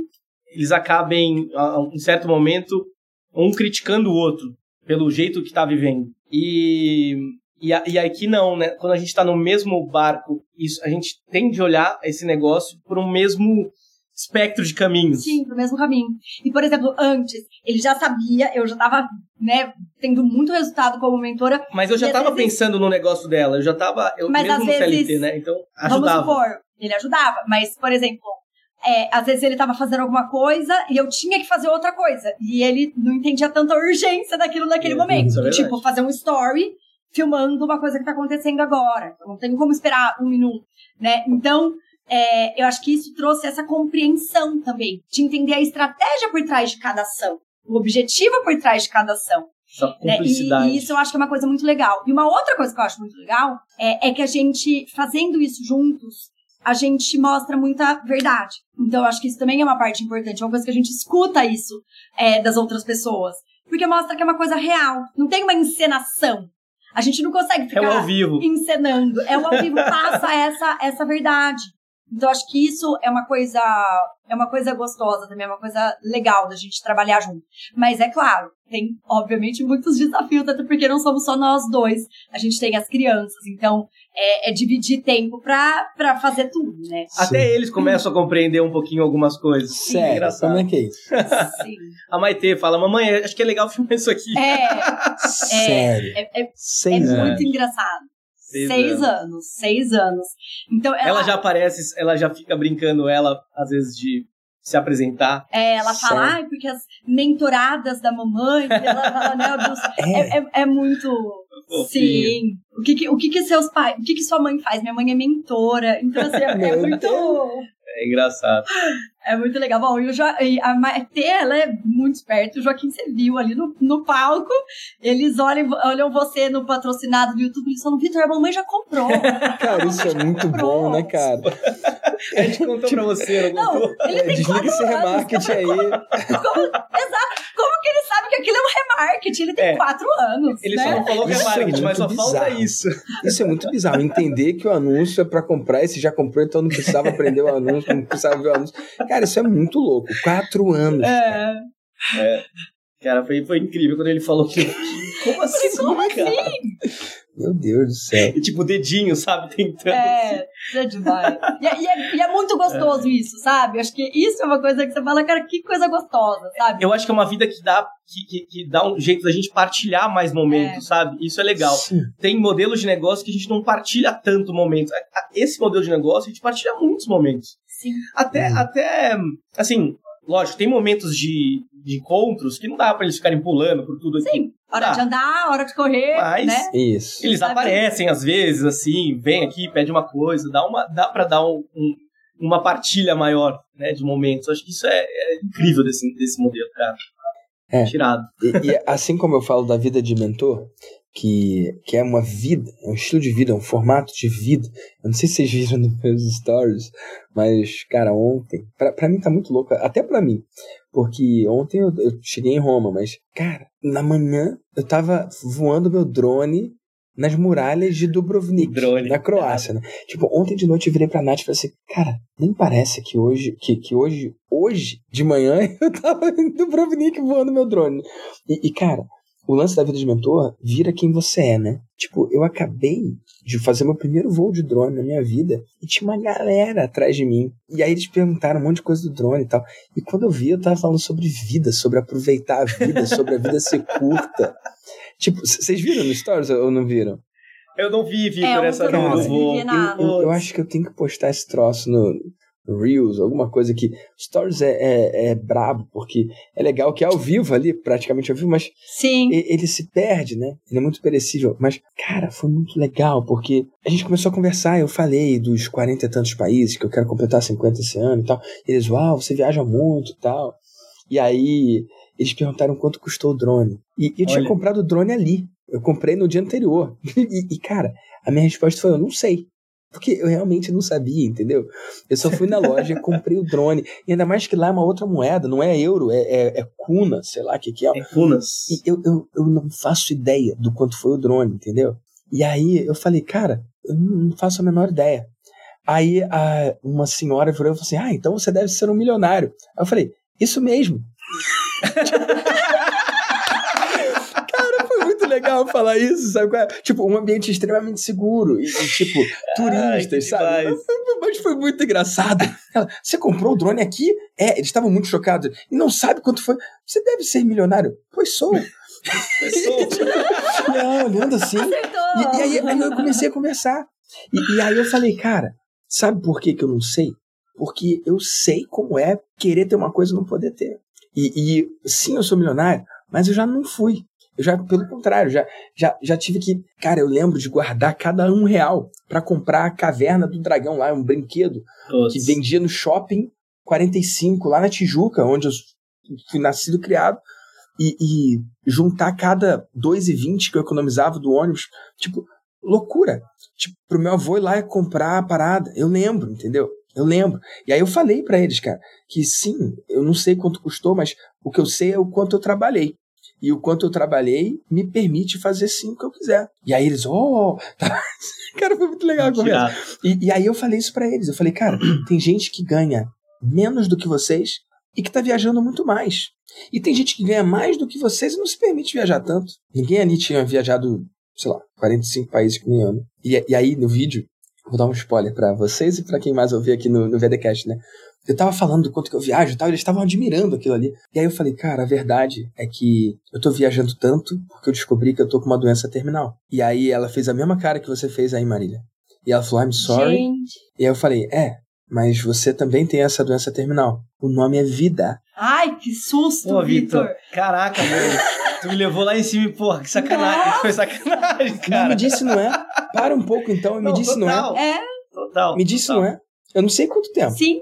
S2: eles acabem, a um certo momento, um criticando o outro pelo jeito que está vivendo. E, e, e aqui não, né? Quando a gente está no mesmo barco, isso, a gente tem de olhar esse negócio por um mesmo espectro de caminhos.
S3: Sim, pro mesmo caminho. E, por exemplo, antes, ele já sabia, eu já tava, né, tendo muito resultado como mentora.
S2: Mas eu já tava vezes... pensando no negócio dela, eu já tava, eu
S3: mas
S2: mesmo no vezes, CLT, né, então ajudava.
S3: Vamos supor, ele ajudava, mas, por exemplo, é, às vezes ele tava fazendo alguma coisa e eu tinha que fazer outra coisa. E ele não entendia tanta urgência daquilo naquele é, momento. É tipo, fazer um story filmando uma coisa que tá acontecendo agora. Eu não tenho como esperar um minuto, né? Então, é, eu acho que isso trouxe essa compreensão também, de entender a estratégia por trás de cada ação, o objetivo por trás de cada ação.
S2: Essa cumplicidade.
S3: Né? E, e, isso eu acho que é uma coisa muito legal. E uma outra coisa que eu acho muito legal é, é que a gente, fazendo isso juntos, a gente mostra muita verdade. Então, eu acho que isso também é uma parte importante, é uma coisa que a gente escuta isso é, das outras pessoas. Porque mostra que é uma coisa real, não tem uma encenação. A gente não consegue ficar
S2: é ao vivo.
S3: encenando. É o ao vivo, passa essa, essa verdade. Então acho que isso é uma coisa é uma coisa gostosa também, é uma coisa legal da gente trabalhar junto. Mas é claro, tem obviamente muitos desafios, até porque não somos só nós dois, a gente tem as crianças, então é, é dividir tempo pra, pra fazer tudo, né?
S2: Até eles começam a compreender um pouquinho algumas coisas.
S1: Sim, Sério, engraçado. como é que é isso?
S3: Sim.
S2: a Maitê fala, mamãe, acho que é legal filmar isso aqui.
S3: É, é Sério? É, é, é muito engraçado. Seis, seis anos. anos. Seis anos. Então ela...
S2: ela já aparece, ela já fica brincando, ela, às vezes, de se apresentar.
S3: É, ela fala, ai, porque as mentoradas da mamãe, ela fala, né, dos... é. É, é, muito. Sim. O que, que, o que, que seus pais. O que, que sua mãe faz? Minha mãe é mentora. Então, assim, é, é muito.
S2: É engraçado.
S3: É muito legal. Bom, e, o jo... e a Maite, ela é muito esperta. O Joaquim, você viu ali no, no palco. Eles olham, olham você no patrocinado do YouTube e falam, Vitor, a mamãe já comprou.
S1: cara, isso é muito comprou. bom, né, cara?
S2: a gente contou pra você,
S3: não, não Ele tem
S1: Desliga esse remarketing aí. Como,
S3: exato. Como que ele sabe que aquilo é um remarketing? Ele tem é. quatro anos.
S2: Ele
S3: né?
S2: só não falou isso remarketing, é mas só bizarro. falta isso.
S1: Isso é muito bizarro. Entender que o anúncio é pra comprar e se já comprou, então não precisava aprender o anúncio, não precisava ver o anúncio. Cara, isso é muito louco. Quatro anos.
S3: É.
S2: é. Cara, foi, foi incrível quando ele falou que. Como assim?
S3: Como
S2: cara?
S3: assim?
S1: Meu Deus do céu.
S2: E, tipo, dedinho, sabe? Tentando.
S3: É, é demais. E, é, e, é, e é muito gostoso é. isso, sabe? Acho que isso é uma coisa que você fala, cara, que coisa gostosa, sabe?
S2: Eu acho que é uma vida que dá, que, que, que dá um jeito da gente partilhar mais momentos, é. sabe? Isso é legal. Sim. Tem modelos de negócio que a gente não partilha tanto momentos. Esse modelo de negócio a gente partilha muitos momentos.
S3: Sim.
S2: Até, uhum. até, assim, lógico, tem momentos de, de encontros que não dá pra eles ficarem pulando por tudo aqui.
S3: Sim, hora
S2: dá.
S3: de andar, hora de correr,
S2: Mas
S3: né?
S1: Isso.
S2: Eles Sabe? aparecem às vezes, assim, vem aqui, pede uma coisa, dá, uma, dá pra dar um, um, uma partilha maior, né, de momentos. Acho que isso é, é incrível desse, desse modelo, cara.
S1: É.
S2: Tirado.
S1: E, e assim como eu falo da vida de mentor, que, que é uma vida, é um estilo de vida, é um formato de vida. Eu não sei se vocês viram nos meus stories, mas, cara, ontem, pra, pra mim tá muito louco, até pra mim, porque ontem eu, eu cheguei em Roma, mas, cara, na manhã eu tava voando meu drone nas muralhas de Dubrovnik,
S2: drone.
S1: na Croácia, né? Tipo, ontem de noite eu virei pra Nath e falei assim, cara, nem parece que hoje, que, que hoje, hoje de manhã eu tava em Dubrovnik voando meu drone. E, e cara, o lance da vida de mentor vira quem você é, né? Tipo, eu acabei de fazer meu primeiro voo de drone na minha vida e tinha uma galera atrás de mim. E aí eles perguntaram um monte de coisa do drone e tal. E quando eu vi, eu tava falando sobre vida, sobre aproveitar a vida, sobre a vida ser curta. Tipo, vocês viram no Stories ou não viram?
S2: Eu não vi, Victor, é, essa do voo.
S1: Eu, eu, eu, acho que eu tenho que postar esse troço no, Reels, alguma coisa que. Stories é, é, é brabo, porque é legal que é ao vivo ali, praticamente ao vivo, mas
S3: Sim.
S1: ele se perde, né? Ele é muito perecível. Mas, cara, foi muito legal, porque a gente começou a conversar, eu falei dos 40 e tantos países, que eu quero completar 50 esse ano e tal. E eles, uau, você viaja muito e tal. E aí, eles perguntaram quanto custou o drone. E eu tinha
S2: Olha.
S1: comprado o drone ali. Eu comprei no dia anterior. e, e, cara, a minha resposta foi: eu não sei. Porque eu realmente não sabia, entendeu? Eu só fui na loja, comprei o drone. E ainda mais que lá é uma outra moeda, não é euro, é, é, é cuna, sei lá o que, que é.
S2: É Kunas.
S1: E eu, eu, eu não faço ideia do quanto foi o drone, entendeu? E aí eu falei, cara, eu não faço a menor ideia. Aí a, uma senhora virou e falou assim: Ah, então você deve ser um milionário. Aí eu falei, isso mesmo. Cara, foi muito legal falar isso, sabe? qual é? Tipo, um ambiente extremamente seguro. E, e, tipo, turistas,
S2: que
S1: sabe? Mas foi muito engraçado. Ela, você comprou o drone aqui? É, eles estavam muito chocados. E não sabe quanto foi. Você deve ser milionário. Pois sou.
S2: Pessoa.
S1: E ela olhando assim. E, e aí, aí eu comecei a conversar. E, e aí eu falei, cara, sabe por que, que eu não sei? Porque eu sei como é querer ter uma coisa e não poder ter. E, e sim, eu sou milionário, mas eu já não fui. Eu já, pelo contrário, já, já, já tive que. Cara, eu lembro de guardar cada um real pra comprar a caverna do dragão lá, um brinquedo
S2: Putz.
S1: que vendia no shopping 45, lá na Tijuca, onde eu fui nascido e criado, e, e juntar cada 2,20 que eu economizava do ônibus, tipo, loucura. Tipo, pro meu avô ir lá e comprar a parada. Eu lembro, entendeu? Eu lembro. E aí eu falei pra eles, cara, que sim, eu não sei quanto custou, mas o que eu sei é o quanto eu trabalhei. E o quanto eu trabalhei me permite fazer sim o que eu quiser. E aí eles, oh, tá. cara, foi muito legal a conversa. E, e aí eu falei isso pra eles. Eu falei, cara, tem gente que ganha menos do que vocês e que tá viajando muito mais. E tem gente que ganha mais do que vocês e não se permite viajar tanto. Ninguém ali tinha viajado, sei lá, 45 países eu. né? E, e aí no vídeo, vou dar um spoiler pra vocês e pra quem mais ouvir aqui no, no VDCast, né? Eu tava falando do quanto que eu viajo e tal, eles estavam admirando aquilo ali. E aí eu falei, cara, a verdade é que eu tô viajando tanto porque eu descobri que eu tô com uma doença terminal. E aí ela fez a mesma cara que você fez aí, Marília. E ela falou, I'm sorry.
S3: Gente.
S1: E aí eu falei, é, mas você também tem essa doença terminal. O nome é vida.
S3: Ai, que susto,
S2: Vitor. Caraca, mano. Tu me levou lá em cima e, porra, que sacanagem. Foi sacanagem,
S1: Não,
S2: cara.
S1: me disse não é. Para um pouco então e me
S2: Não,
S1: disse não é.
S2: total,
S3: É,
S2: Total.
S1: Me disse
S2: total.
S1: não é. Eu não sei quanto tempo,
S3: sim,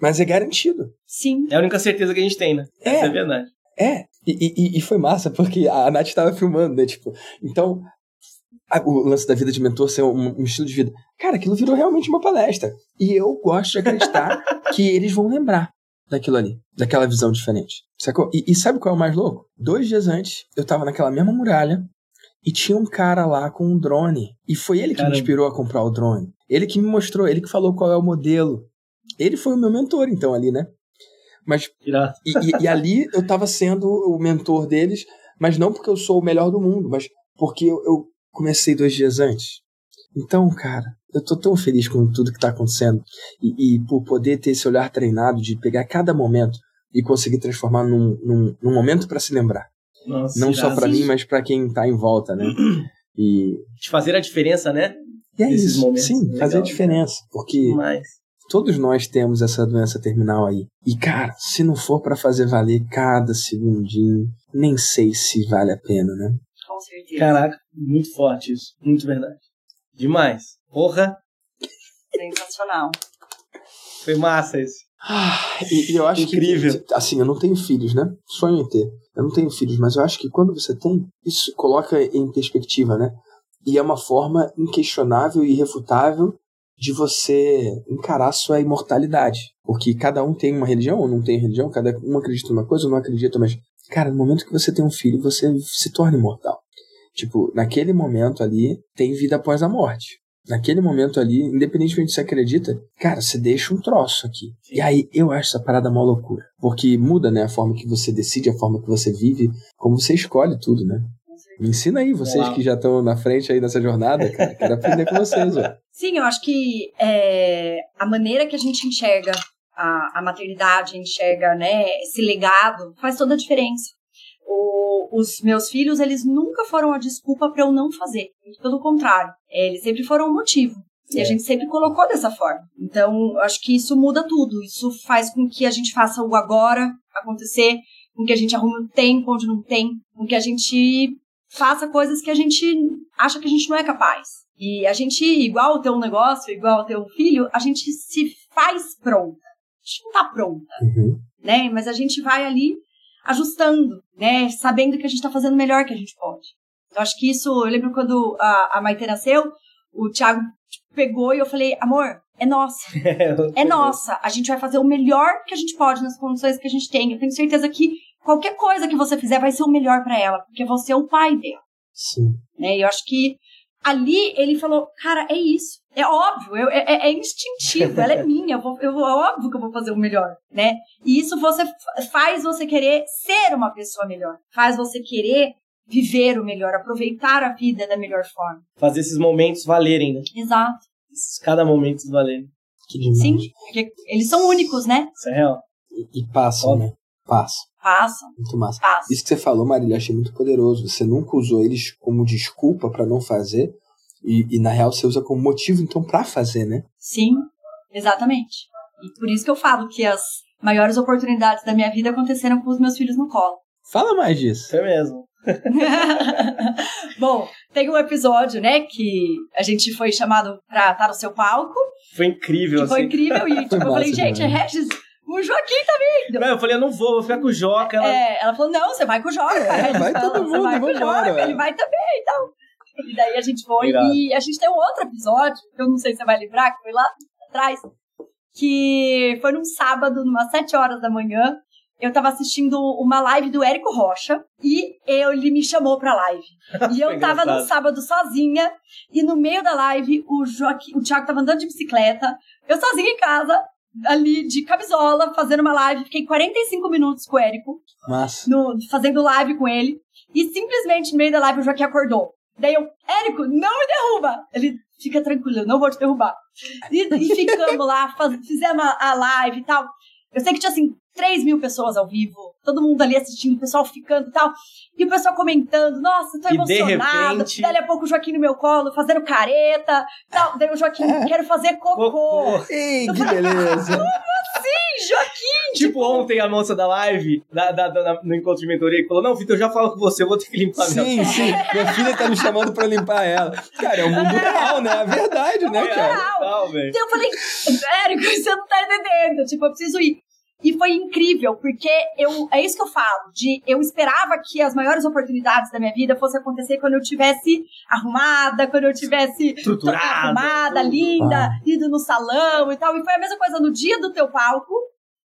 S1: mas é garantido.
S3: sim.
S2: É a única certeza que a gente tem, né?
S1: É.
S2: Essa é verdade.
S1: É. E, e, e foi massa, porque a Nath estava filmando, né? Tipo, então, a- o lance da vida de mentor ser um, um estilo de vida. Cara, aquilo virou realmente uma palestra. E eu gosto de acreditar que eles vão lembrar daquilo ali, daquela visão diferente. Sacou? E, e sabe qual é o mais louco? Dois dias antes, eu tava naquela mesma muralha e tinha um cara lá com um drone. E foi ele que
S2: Caramba.
S1: me inspirou a comprar o drone. Ele que me mostrou, ele que falou qual é o modelo. Ele foi o meu mentor, então, ali, né? Mas e, e- e ali eu tava sendo o mentor deles, mas não porque eu sou o melhor do mundo, mas porque eu, eu comecei dois dias antes. Então, cara, eu tô tão feliz com tudo que tá acontecendo. E, e por poder ter esse olhar treinado de pegar cada momento e conseguir transformar num, num, num momento para se lembrar.
S2: Nossa,
S1: não só para mim, mas para quem tá em volta, né? E,
S2: De fazer a diferença, né?
S1: e é isso.
S2: momentos.
S1: Sim,
S2: Legal.
S1: fazer a diferença. Porque
S2: Mas.
S1: todos nós temos essa doença terminal aí. E, cara, se não for pra fazer valer cada segundinho, nem sei se vale a pena, né?
S3: Com certeza.
S2: Caraca, muito forte isso. Muito verdade. Demais. Porra,
S3: Sensacional.
S2: foi massa esse.
S1: Ah, e, e eu acho
S2: Incrível.
S1: que, assim, eu não tenho filhos, né? Sonho em ter. Eu não tenho filhos, mas eu acho que quando você tem, isso coloca em perspectiva, né? E é uma forma inquestionável e irrefutável de você encarar sua imortalidade. Porque cada um tem uma religião ou não tem religião, cada um acredita numa coisa ou não acredita, mas, cara, no momento que você tem um filho, você se torna imortal. Tipo, naquele momento ali, tem vida após a morte. Naquele momento ali, independentemente se você acredita, cara, você deixa um troço aqui. E aí, eu acho essa parada uma loucura. Porque muda, né, a forma que você decide, a forma que você vive, como você escolhe tudo, né? Me ensina aí, vocês
S2: Uau.
S1: que já estão na frente aí nessa jornada, cara. Quero aprender com vocês, ó.
S3: Sim, eu acho que é, a maneira que a gente enxerga a, a maternidade, enxerga né, esse legado, faz toda a diferença. O- os meus filhos, eles nunca foram a desculpa para eu não fazer. Muito Pelo contrário, é, eles sempre foram o motivo. E a gente sempre colocou dessa forma. Então, acho que isso muda tudo. Isso faz com que a gente faça o agora acontecer, com que a gente arrume um tempo onde não tem, com que a gente faça coisas que a gente acha que a gente não é capaz. E a gente, igual ter um negócio, igual ter um filho, a gente se faz pronta. A gente não tá pronta,
S1: Uhum.
S3: né? Mas a gente vai ali ajustando, né? Sabendo que a gente tá fazendo o melhor que a gente pode. Eu acho que isso, eu lembro quando a, a Maite nasceu, o Thiago tipo, pegou e eu falei, amor, é nossa. É nossa. A gente vai fazer o melhor que a gente pode nas condições que a gente tem. Eu tenho certeza que qualquer coisa que você fizer vai ser o melhor para ela, porque você é o pai dela,
S1: Sim.
S3: né? E eu acho que ali ele falou, cara, é isso. É óbvio, eu- é, é- é instintivo, ela é minha, eu vou, eu vou- é óbvio que eu vou fazer o melhor, né? E isso você fa- faz você querer ser uma pessoa melhor, faz você querer viver o melhor, aproveitar a vida da melhor forma.
S2: Fazer esses momentos valerem, né?
S3: Exato.
S2: Esses- Cada momento valerem.
S1: Que demais.
S3: Sim, porque eles são únicos, né?
S2: Isso é real.
S1: E, e passam, né? Passam.
S3: Passam,
S1: Muito massa.
S3: passam.
S1: Isso que você falou, Marília, achei muito poderoso. Você nunca usou eles como desculpa pra não fazer. E, e, na real você usa como motivo, então, pra fazer, né?
S3: Sim, exatamente. E por isso que eu falo que as maiores oportunidades da minha vida aconteceram com os meus filhos no colo.
S1: Fala mais disso.
S2: Isso é mesmo.
S3: Bom, tem um episódio, né, que a gente foi chamado pra estar no seu palco,
S2: Foi incrível,
S3: que foi
S2: assim.
S3: incrível, e tipo, eu falei, gente,
S1: demais.
S3: Regis, o Joaquim tá vindo.
S2: Não, eu falei, eu não vou, vou ficar com o Joca. Ela...
S3: É, ela falou, não, você vai com o Joca.
S1: É, vai
S3: fala,
S1: todo mundo,
S3: vai com o
S1: vambora,
S3: Joca,
S1: ué."
S3: ele vai também, então. E daí a gente foi, e a gente tem um outro episódio, que eu não sei se você vai lembrar, que foi lá atrás, que foi num sábado, umas 7 horas da manhã, eu tava assistindo uma live do Érico Rocha e ele me chamou pra live. E eu tava no sábado sozinha e no meio da live o, Joaquim, o Thiago tava andando de bicicleta, eu sozinha em casa, ali de camisola, fazendo uma live. Fiquei 45 minutos com o Érico, no, fazendo live com ele e simplesmente no meio da live o Joaquim acordou. Daí eu, Érico, não me derruba! Ele, fica tranquilo, eu não vou te derrubar. E, e ficamos lá, faz- fizemos a, live e tal. Eu sei que tinha assim 3 mil pessoas ao vivo, todo mundo ali assistindo, o pessoal ficando e tal. E o pessoal comentando, nossa, tô
S2: E de
S3: emocionado.
S2: repente-
S3: Daí a pouco o Joaquim no meu colo, fazendo careta. Tal. Daí o Joaquim, quero fazer cocô.
S2: Cocô.
S1: Ei, que beleza.
S3: Ih, Joaquim!
S2: Tipo ontem a moça da live, da, da- da- no encontro de mentoria, que falou: Não, Vitor, eu já falo com você, eu vou ter que limpar minha
S1: Sim, sim. Minha filha tá me chamando pra limpar ela. Cara, é o mundo real, né? É a verdade, né, cara?
S3: real.
S2: Tal, velho.
S3: Então eu falei, Érico, você não tá entendendo. Tipo, eu preciso ir. E foi incrível, porque eu, é isso que eu falo, de eu esperava que as maiores oportunidades da minha vida fossem acontecer quando eu tivesse arrumada, quando eu tivesse
S2: Estruturada,
S3: arrumada,
S2: tudo.
S3: linda,
S1: Ah.
S3: ido no salão e tal. E foi a mesma coisa no dia do teu palco,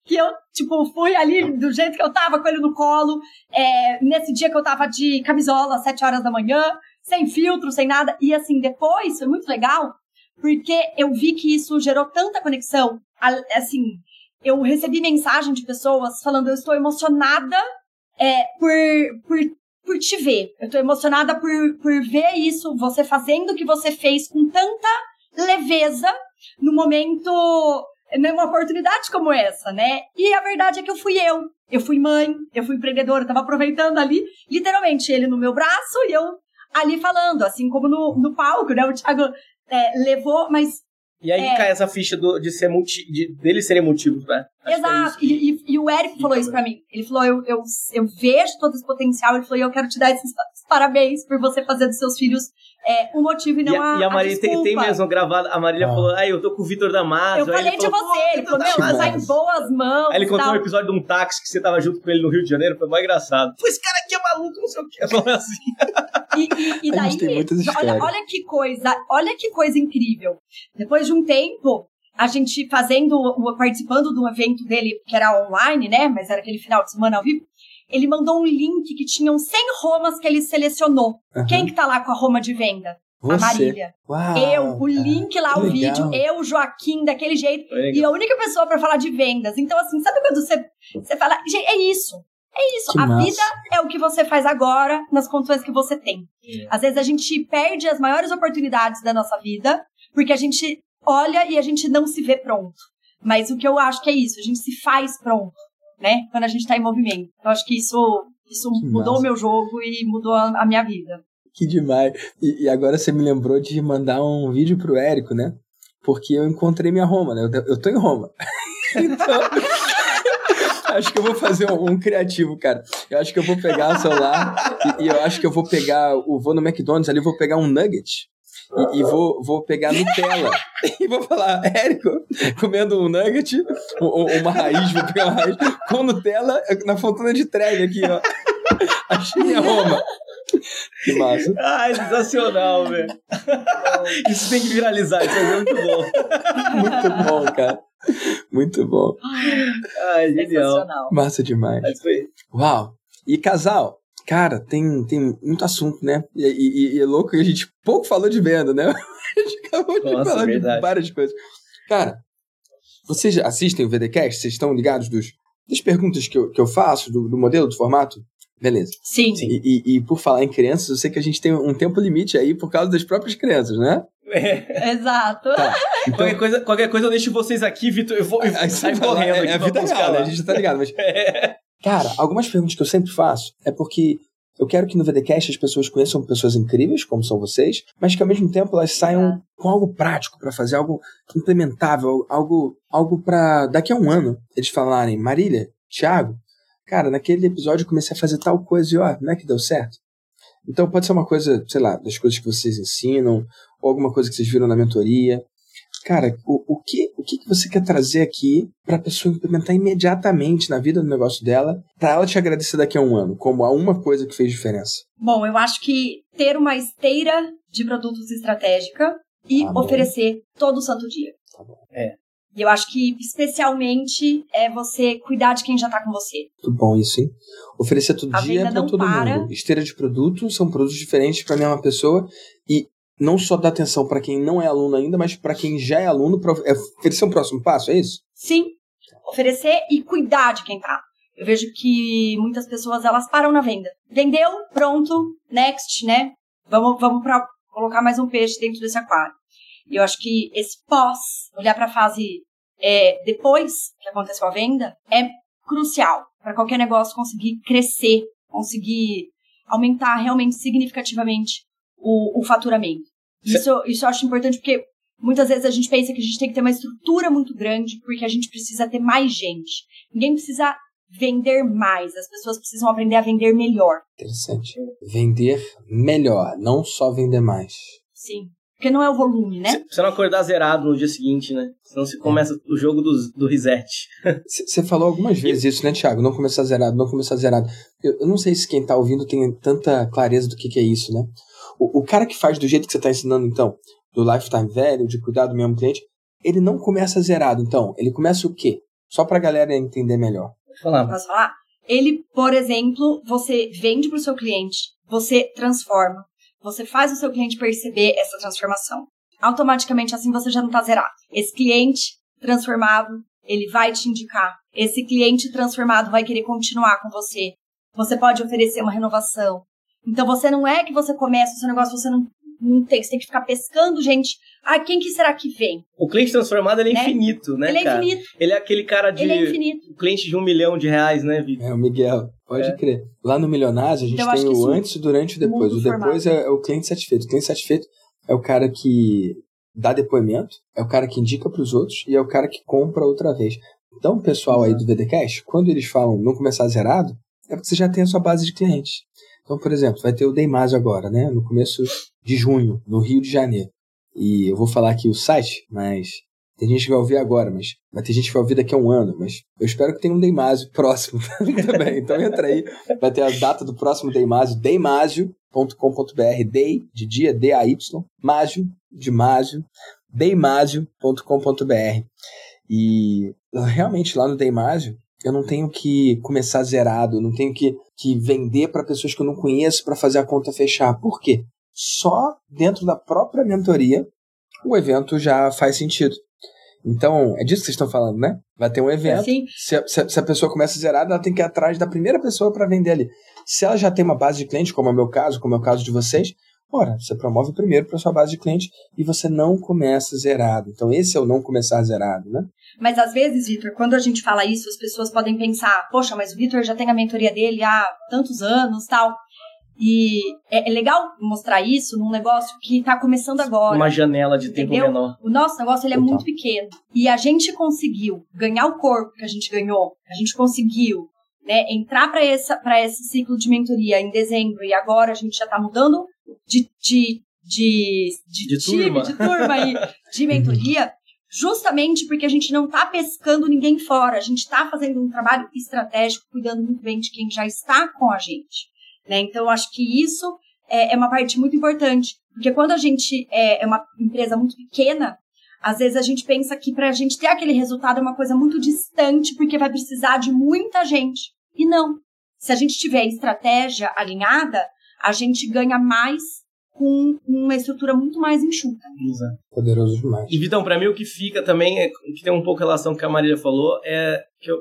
S3: que eu, tipo, fui ali do jeito que eu tava, com ele no colo. É, nesse dia que eu tava de camisola, às sete horas da manhã, sem filtro, sem nada. E assim, depois, foi muito legal, porque eu vi que isso gerou tanta conexão. Assim, eu recebi mensagem de pessoas falando, eu estou emocionada é, por, por, por te ver. Eu estou emocionada por, por ver isso, você fazendo o que você fez com tanta leveza no momento, numa oportunidade como essa, né? E a verdade é que eu fui eu. Eu fui mãe, eu fui empreendedora, eu tava aproveitando ali, literalmente, ele no meu braço e eu ali falando, assim como no, no palco, né? O Thiago é, levou, mas
S2: E aí
S3: É.
S2: cai essa ficha do, de ser multi, de, deles serem motivos, né? Que é
S3: Exato.
S2: que-
S3: E, e- e o Érico falou isso pra mim. Ele falou: eu, eu, eu vejo todo esse potencial. Ele falou: eu quero te dar esses pa- parabéns por você fazer dos seus filhos é, um motivo e não
S2: E a,
S3: a,
S2: e a Marília tem, tem
S3: desculpa.
S2: mesmo gravado. A Marília
S1: Ah.
S2: falou: Ai, eu tô com o Vitor Damasio.
S3: Eu falei
S2: ele
S3: de
S2: falou,
S3: você.
S2: "Pô,
S3: Ele falou: meu, você tá em
S1: Damasio."
S3: boas mãos.
S2: Aí ele contou
S3: tal.
S2: um episódio de um táxi que você tava junto com ele no Rio de Janeiro, foi mais engraçado. Pô, esse cara aqui é maluco, não sei o quê. Falou assim.
S3: E, e, e
S1: A
S3: daí,
S1: tem
S3: olha, olha que coisa, olha que coisa incrível. Depois de um tempo, a gente fazendo, participando de um evento dele, que era online, né? Mas era aquele final de semana ao vivo. Ele mandou um link que tinham 100 romas que ele selecionou.
S1: Aham.
S3: Quem que tá lá com a Roma de venda? A
S1: Você.
S3: Marília.
S1: Uau,
S3: eu, o
S1: cara.
S3: link lá, o
S1: legal.
S3: vídeo, eu, Joaquim, daquele jeito. E a única pessoa pra falar de vendas. Então, assim, sabe quando você, você fala, gente, é isso. É isso.
S1: Que
S3: a
S1: massa.
S3: vida é o que você faz agora nas condições que você tem. Às vezes a gente perde as maiores oportunidades da nossa vida porque a gente olha e a gente não se vê pronto. Mas o que eu acho que é isso, a gente se faz pronto, né? Quando a gente tá em movimento. Eu acho que isso, isso
S1: Que
S3: mudou o meu jogo e mudou a, a minha vida.
S1: Que demais. E, e agora você me lembrou de mandar um vídeo pro Érico, né? porque eu encontrei minha Roma, né? Eu, eu tô em Roma. então, acho que eu vou fazer um, um, criativo, cara. Eu acho que eu vou pegar o celular e, e, eu acho que eu vou pegar, o, vou no McDonald's ali, vou pegar um nugget e, e, vou, vou pegar Nutella e vou falar, Érico, comendo um nugget, um, uma raiz, vou pegar uma raiz com Nutella na fontana de Trevi aqui, ó. Achei minha Roma. Que massa.
S2: Ai, sensacional, velho. Isso tem que viralizar, isso é muito bom.
S1: Muito bom, cara. Muito bom.
S2: Ai, genial.
S1: Massa demais. Uau. E casal, cara, tem, tem muito assunto, né? E, e, e, é louco que a gente pouco falou de venda, né? A gente acabou de Nossa, falar verdade. de várias coisas. Cara, vocês assistem o VDcast? Vocês estão ligados dos, das perguntas que eu, que eu faço, do, do modelo, do formato? Beleza.
S3: Sim.
S1: E, e, e, por falar em crianças, eu sei que a gente tem um tempo limite aí por causa das próprias crianças, né?
S3: É. Exato. Tá.
S2: Então, qualquer, coisa, qualquer coisa eu deixo vocês aqui, Vitor. Eu vou, eu vou sair correndo. É,
S1: é a vida real, né? a gente já tá ligado. Mas, é. Cara, algumas perguntas que eu sempre faço é porque eu quero que no VDcast as pessoas conheçam pessoas incríveis, como são vocês, mas que ao mesmo tempo elas saiam com algo prático para fazer, algo implementável, algo, algo para daqui a um ano eles falarem: Marília, Thiago, cara, naquele episódio eu comecei a fazer tal coisa e ó, não é que deu certo? Então pode ser uma coisa, sei lá, das coisas que vocês ensinam, ou alguma coisa que vocês viram na mentoria. Cara, o, o, que, o que você quer trazer aqui para a pessoa implementar imediatamente na vida do negócio dela, para ela te agradecer daqui a um ano, como a uma coisa que fez diferença?
S3: Bom, eu acho que ter uma esteira de produtos estratégica e ah, oferecer todo santo dia.
S1: Tá bom.
S2: É.
S3: E eu acho que, especialmente, é você cuidar de quem já tá com você.
S1: Muito bom isso, hein? Oferecer todo a dia para todo para. mundo. Esteira de produtos, são produtos diferentes para a mesma pessoa. E não só dar atenção para quem não é aluno ainda, mas para quem já é aluno, pra é oferecer um próximo passo, é isso?
S3: Sim. Oferecer e cuidar de quem tá. Eu vejo que muitas pessoas, elas param na venda. Vendeu, pronto, next, né? Vamos, vamos para colocar mais um peixe dentro desse aquário. E eu acho que esse pós, olhar para a fase é, depois que aconteceu a venda, é crucial para qualquer negócio conseguir crescer, conseguir aumentar realmente significativamente o, o faturamento. Isso, isso eu acho importante porque muitas vezes a gente pensa que a gente tem que ter uma estrutura muito grande porque a gente precisa ter mais gente. Ninguém precisa vender mais, as pessoas precisam aprender a vender melhor.
S1: Interessante. Vender melhor, não só vender mais.
S3: Sim. Porque não é o volume, né?
S2: Você não acordar zerado no dia seguinte, né? Senão você começa o jogo do, do reset.
S1: Você falou algumas vezes isso, né, Thiago? Não começar zerado, não começar zerado. Eu, eu não sei se quem tá ouvindo tem tanta clareza do que, que é isso, né? O, o cara que faz do jeito que você está ensinando, então, do lifetime velho, de cuidar do mesmo cliente, ele não começa zerado, então. Ele começa o quê? Só pra galera entender melhor.
S3: Falar. Posso falar? Ele, por exemplo, você vende para o seu cliente, você transforma, você faz o seu cliente perceber essa transformação. Automaticamente, assim, você já não está zerado. Esse cliente transformado, ele vai te indicar. Esse cliente transformado vai querer continuar com você. Você pode oferecer uma renovação. Então, você não é que você começa o seu negócio, você não, não tem, você tem que ficar pescando gente. Ah, quem que será que vem?
S2: O cliente transformado, ele é né? infinito, né,
S3: Ele é
S2: cara?
S3: infinito.
S2: Ele é aquele cara de...
S3: Ele é infinito.
S2: O cliente de um milhão de reais, né, Vitor?
S1: É, o Miguel. Pode é. crer. Lá no Milionários, a gente então, tem o antes, o durante e o depois. O depois é, é, o cliente satisfeito. O cliente satisfeito é o cara que dá depoimento, é o cara que indica para os outros e é o cara que compra outra vez. Então, pessoal aí do VDCast, quando eles falam não começar zerado, é porque você já tem a sua base de clientes. Então, por exemplo, vai ter o Deimásio agora, né? No começo de junho, no Rio de Janeiro. E eu vou falar aqui o site, mas tem gente que vai ouvir agora, mas vai ter gente que vai ouvir daqui a um ano. Mas eu espero que tenha um Deimásio próximo também. Então entra aí, vai ter a data do próximo Deimásio, deimásio.com.br, Dei, de dia, D-A-Y, Másio, de Másio, deimásio.com.br. E realmente lá no Deimásio, eu não tenho que começar zerado, eu não tenho que, que vender para pessoas que eu não conheço para fazer a conta fechar. Por quê? Só dentro da própria mentoria o evento já faz sentido. Então, é disso que vocês estão falando, né? Vai ter um evento. Se, a, se, a, pessoa começa zerada, ela tem que ir atrás da primeira pessoa para vender ali. Se ela já tem uma base de cliente, como é o meu caso, como é o caso de vocês, ora, você promove primeiro para sua base de cliente e você não começa zerado. Então, esse é o não começar zerado, né?
S3: Mas às vezes, Vitor, quando a gente fala isso, as pessoas podem pensar: poxa, mas o Vitor já tem a mentoria dele há tantos anos tal. E é, é legal mostrar isso num negócio que está começando agora.
S2: Uma janela de tempo
S3: entendeu?
S2: menor.
S3: O nosso negócio ele é muito pequeno. E a gente conseguiu ganhar o corpo que a gente ganhou. A gente conseguiu né, entrar para esse ciclo de mentoria em dezembro e agora a gente já está mudando de, de, de, de,
S2: De
S3: time,
S2: turma.
S3: de turma aí, de mentoria, justamente porque a gente não está pescando ninguém fora, a gente está fazendo um trabalho estratégico, cuidando muito bem de quem já está com a gente. Né? Então, acho que isso é, é uma parte muito importante, porque quando a gente é, é uma empresa muito pequena, às vezes a gente pensa que para a gente ter aquele resultado é uma coisa muito distante, porque vai precisar de muita gente. E não. Se a gente tiver estratégia alinhada, a gente ganha mais com uma estrutura muito mais enxuta.
S2: Exato.
S1: Poderoso demais.
S2: E Vitão, pra mim o que fica também, é, que tem um pouco relação com o que a Marília falou, é que eu,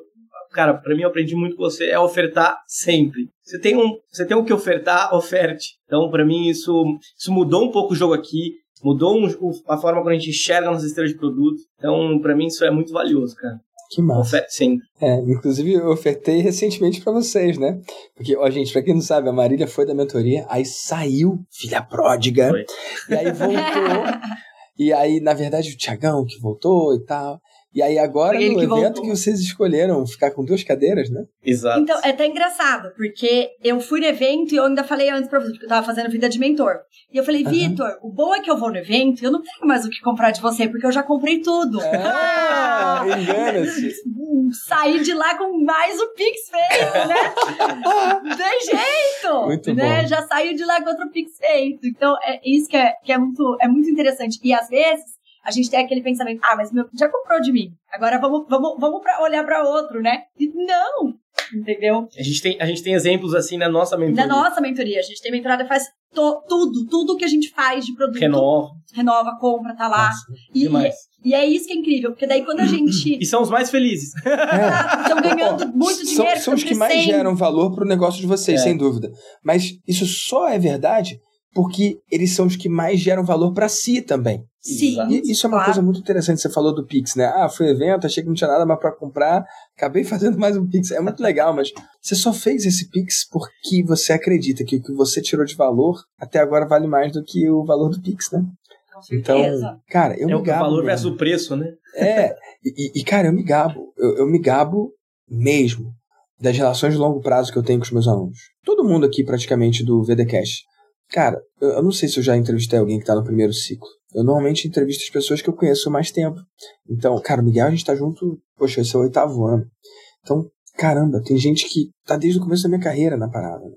S2: cara, pra mim eu aprendi muito com você, é ofertar sempre. Você tem um, você tem o que ofertar, oferte. Então, pra mim isso, isso mudou um pouco o jogo aqui, mudou um, a forma como a gente enxerga nossas estrelas de produto. Então, pra mim isso é muito valioso, cara.
S1: Que massa.
S2: Oferte sempre.
S1: É, inclusive eu ofertei recentemente pra vocês, né? Porque, ó, gente, pra quem não sabe, a Marília foi da mentoria, aí saiu, filha pródiga,
S2: Foi.
S1: e aí voltou. e aí, na verdade, o Tiagão que voltou e tal. E aí agora, no
S3: que
S1: evento
S3: voltou.
S1: que vocês escolheram ficar com duas cadeiras, né?
S2: Exato.
S3: Então, é até engraçado, porque eu fui no evento e eu ainda falei antes pra você, porque eu tava fazendo vida de mentor. E eu falei. Vitor, o bom é que eu vou no evento e eu não tenho mais o que comprar de você, porque eu já comprei tudo.
S1: Ah, engana-se.
S3: Saí de lá com mais o Pix feito, né? Tem jeito!
S1: Muito
S3: né?
S1: bom.
S3: Já saiu de lá com outro Pix feito. Então, é isso que é, que é, muito, é muito interessante. E às vezes, a gente tem aquele pensamento, ah, mas meu já comprou de mim. Agora vamos, vamos, vamos pra olhar para outro, né? E não! Entendeu?
S2: A gente, tem, a gente tem exemplos assim na nossa mentoria.
S3: Na nossa mentoria, a gente tem mentorada que faz to- tudo, tudo que a gente faz de produto.
S2: Renova.
S3: renova, compra, tá lá.
S2: Nossa,
S3: E,
S2: demais.
S3: e é isso que é incrível, porque daí quando a gente
S2: E são os mais felizes.
S3: estão ganhando muito
S1: São,
S3: dinheiro,
S1: são os
S3: tão
S1: que mais geram valor pro negócio de vocês,
S2: É.
S1: sem dúvida. Mas isso só é verdade porque eles são os que mais geram valor pra si também.
S3: Sim.
S1: E isso é uma
S3: claro.
S1: coisa muito interessante. Você falou do Pix, né? Ah, foi evento, achei que não tinha nada mais pra comprar, acabei fazendo mais um Pix. É muito legal, mas você só fez esse Pix porque você acredita que o que você tirou de valor até agora vale mais do que o valor do Pix, né?
S3: Com
S1: Então, cara, eu
S2: é
S1: me
S2: o
S1: gabo.
S2: valor
S1: mesmo.
S2: versus o preço, né?
S1: É, e, e, cara, eu me gabo. Eu, eu me gabo mesmo das relações de longo prazo que eu tenho com os meus alunos. Todo mundo aqui, praticamente, do VDCast. Cara, eu, não sei se eu já entrevistei alguém que tá no primeiro ciclo. Eu normalmente entrevisto as pessoas que eu conheço mais tempo. Então, cara, o Miguel, a gente tá junto, poxa, esse é o oitavo ano. Então, caramba, tem gente que tá desde o começo da minha carreira na parada. né?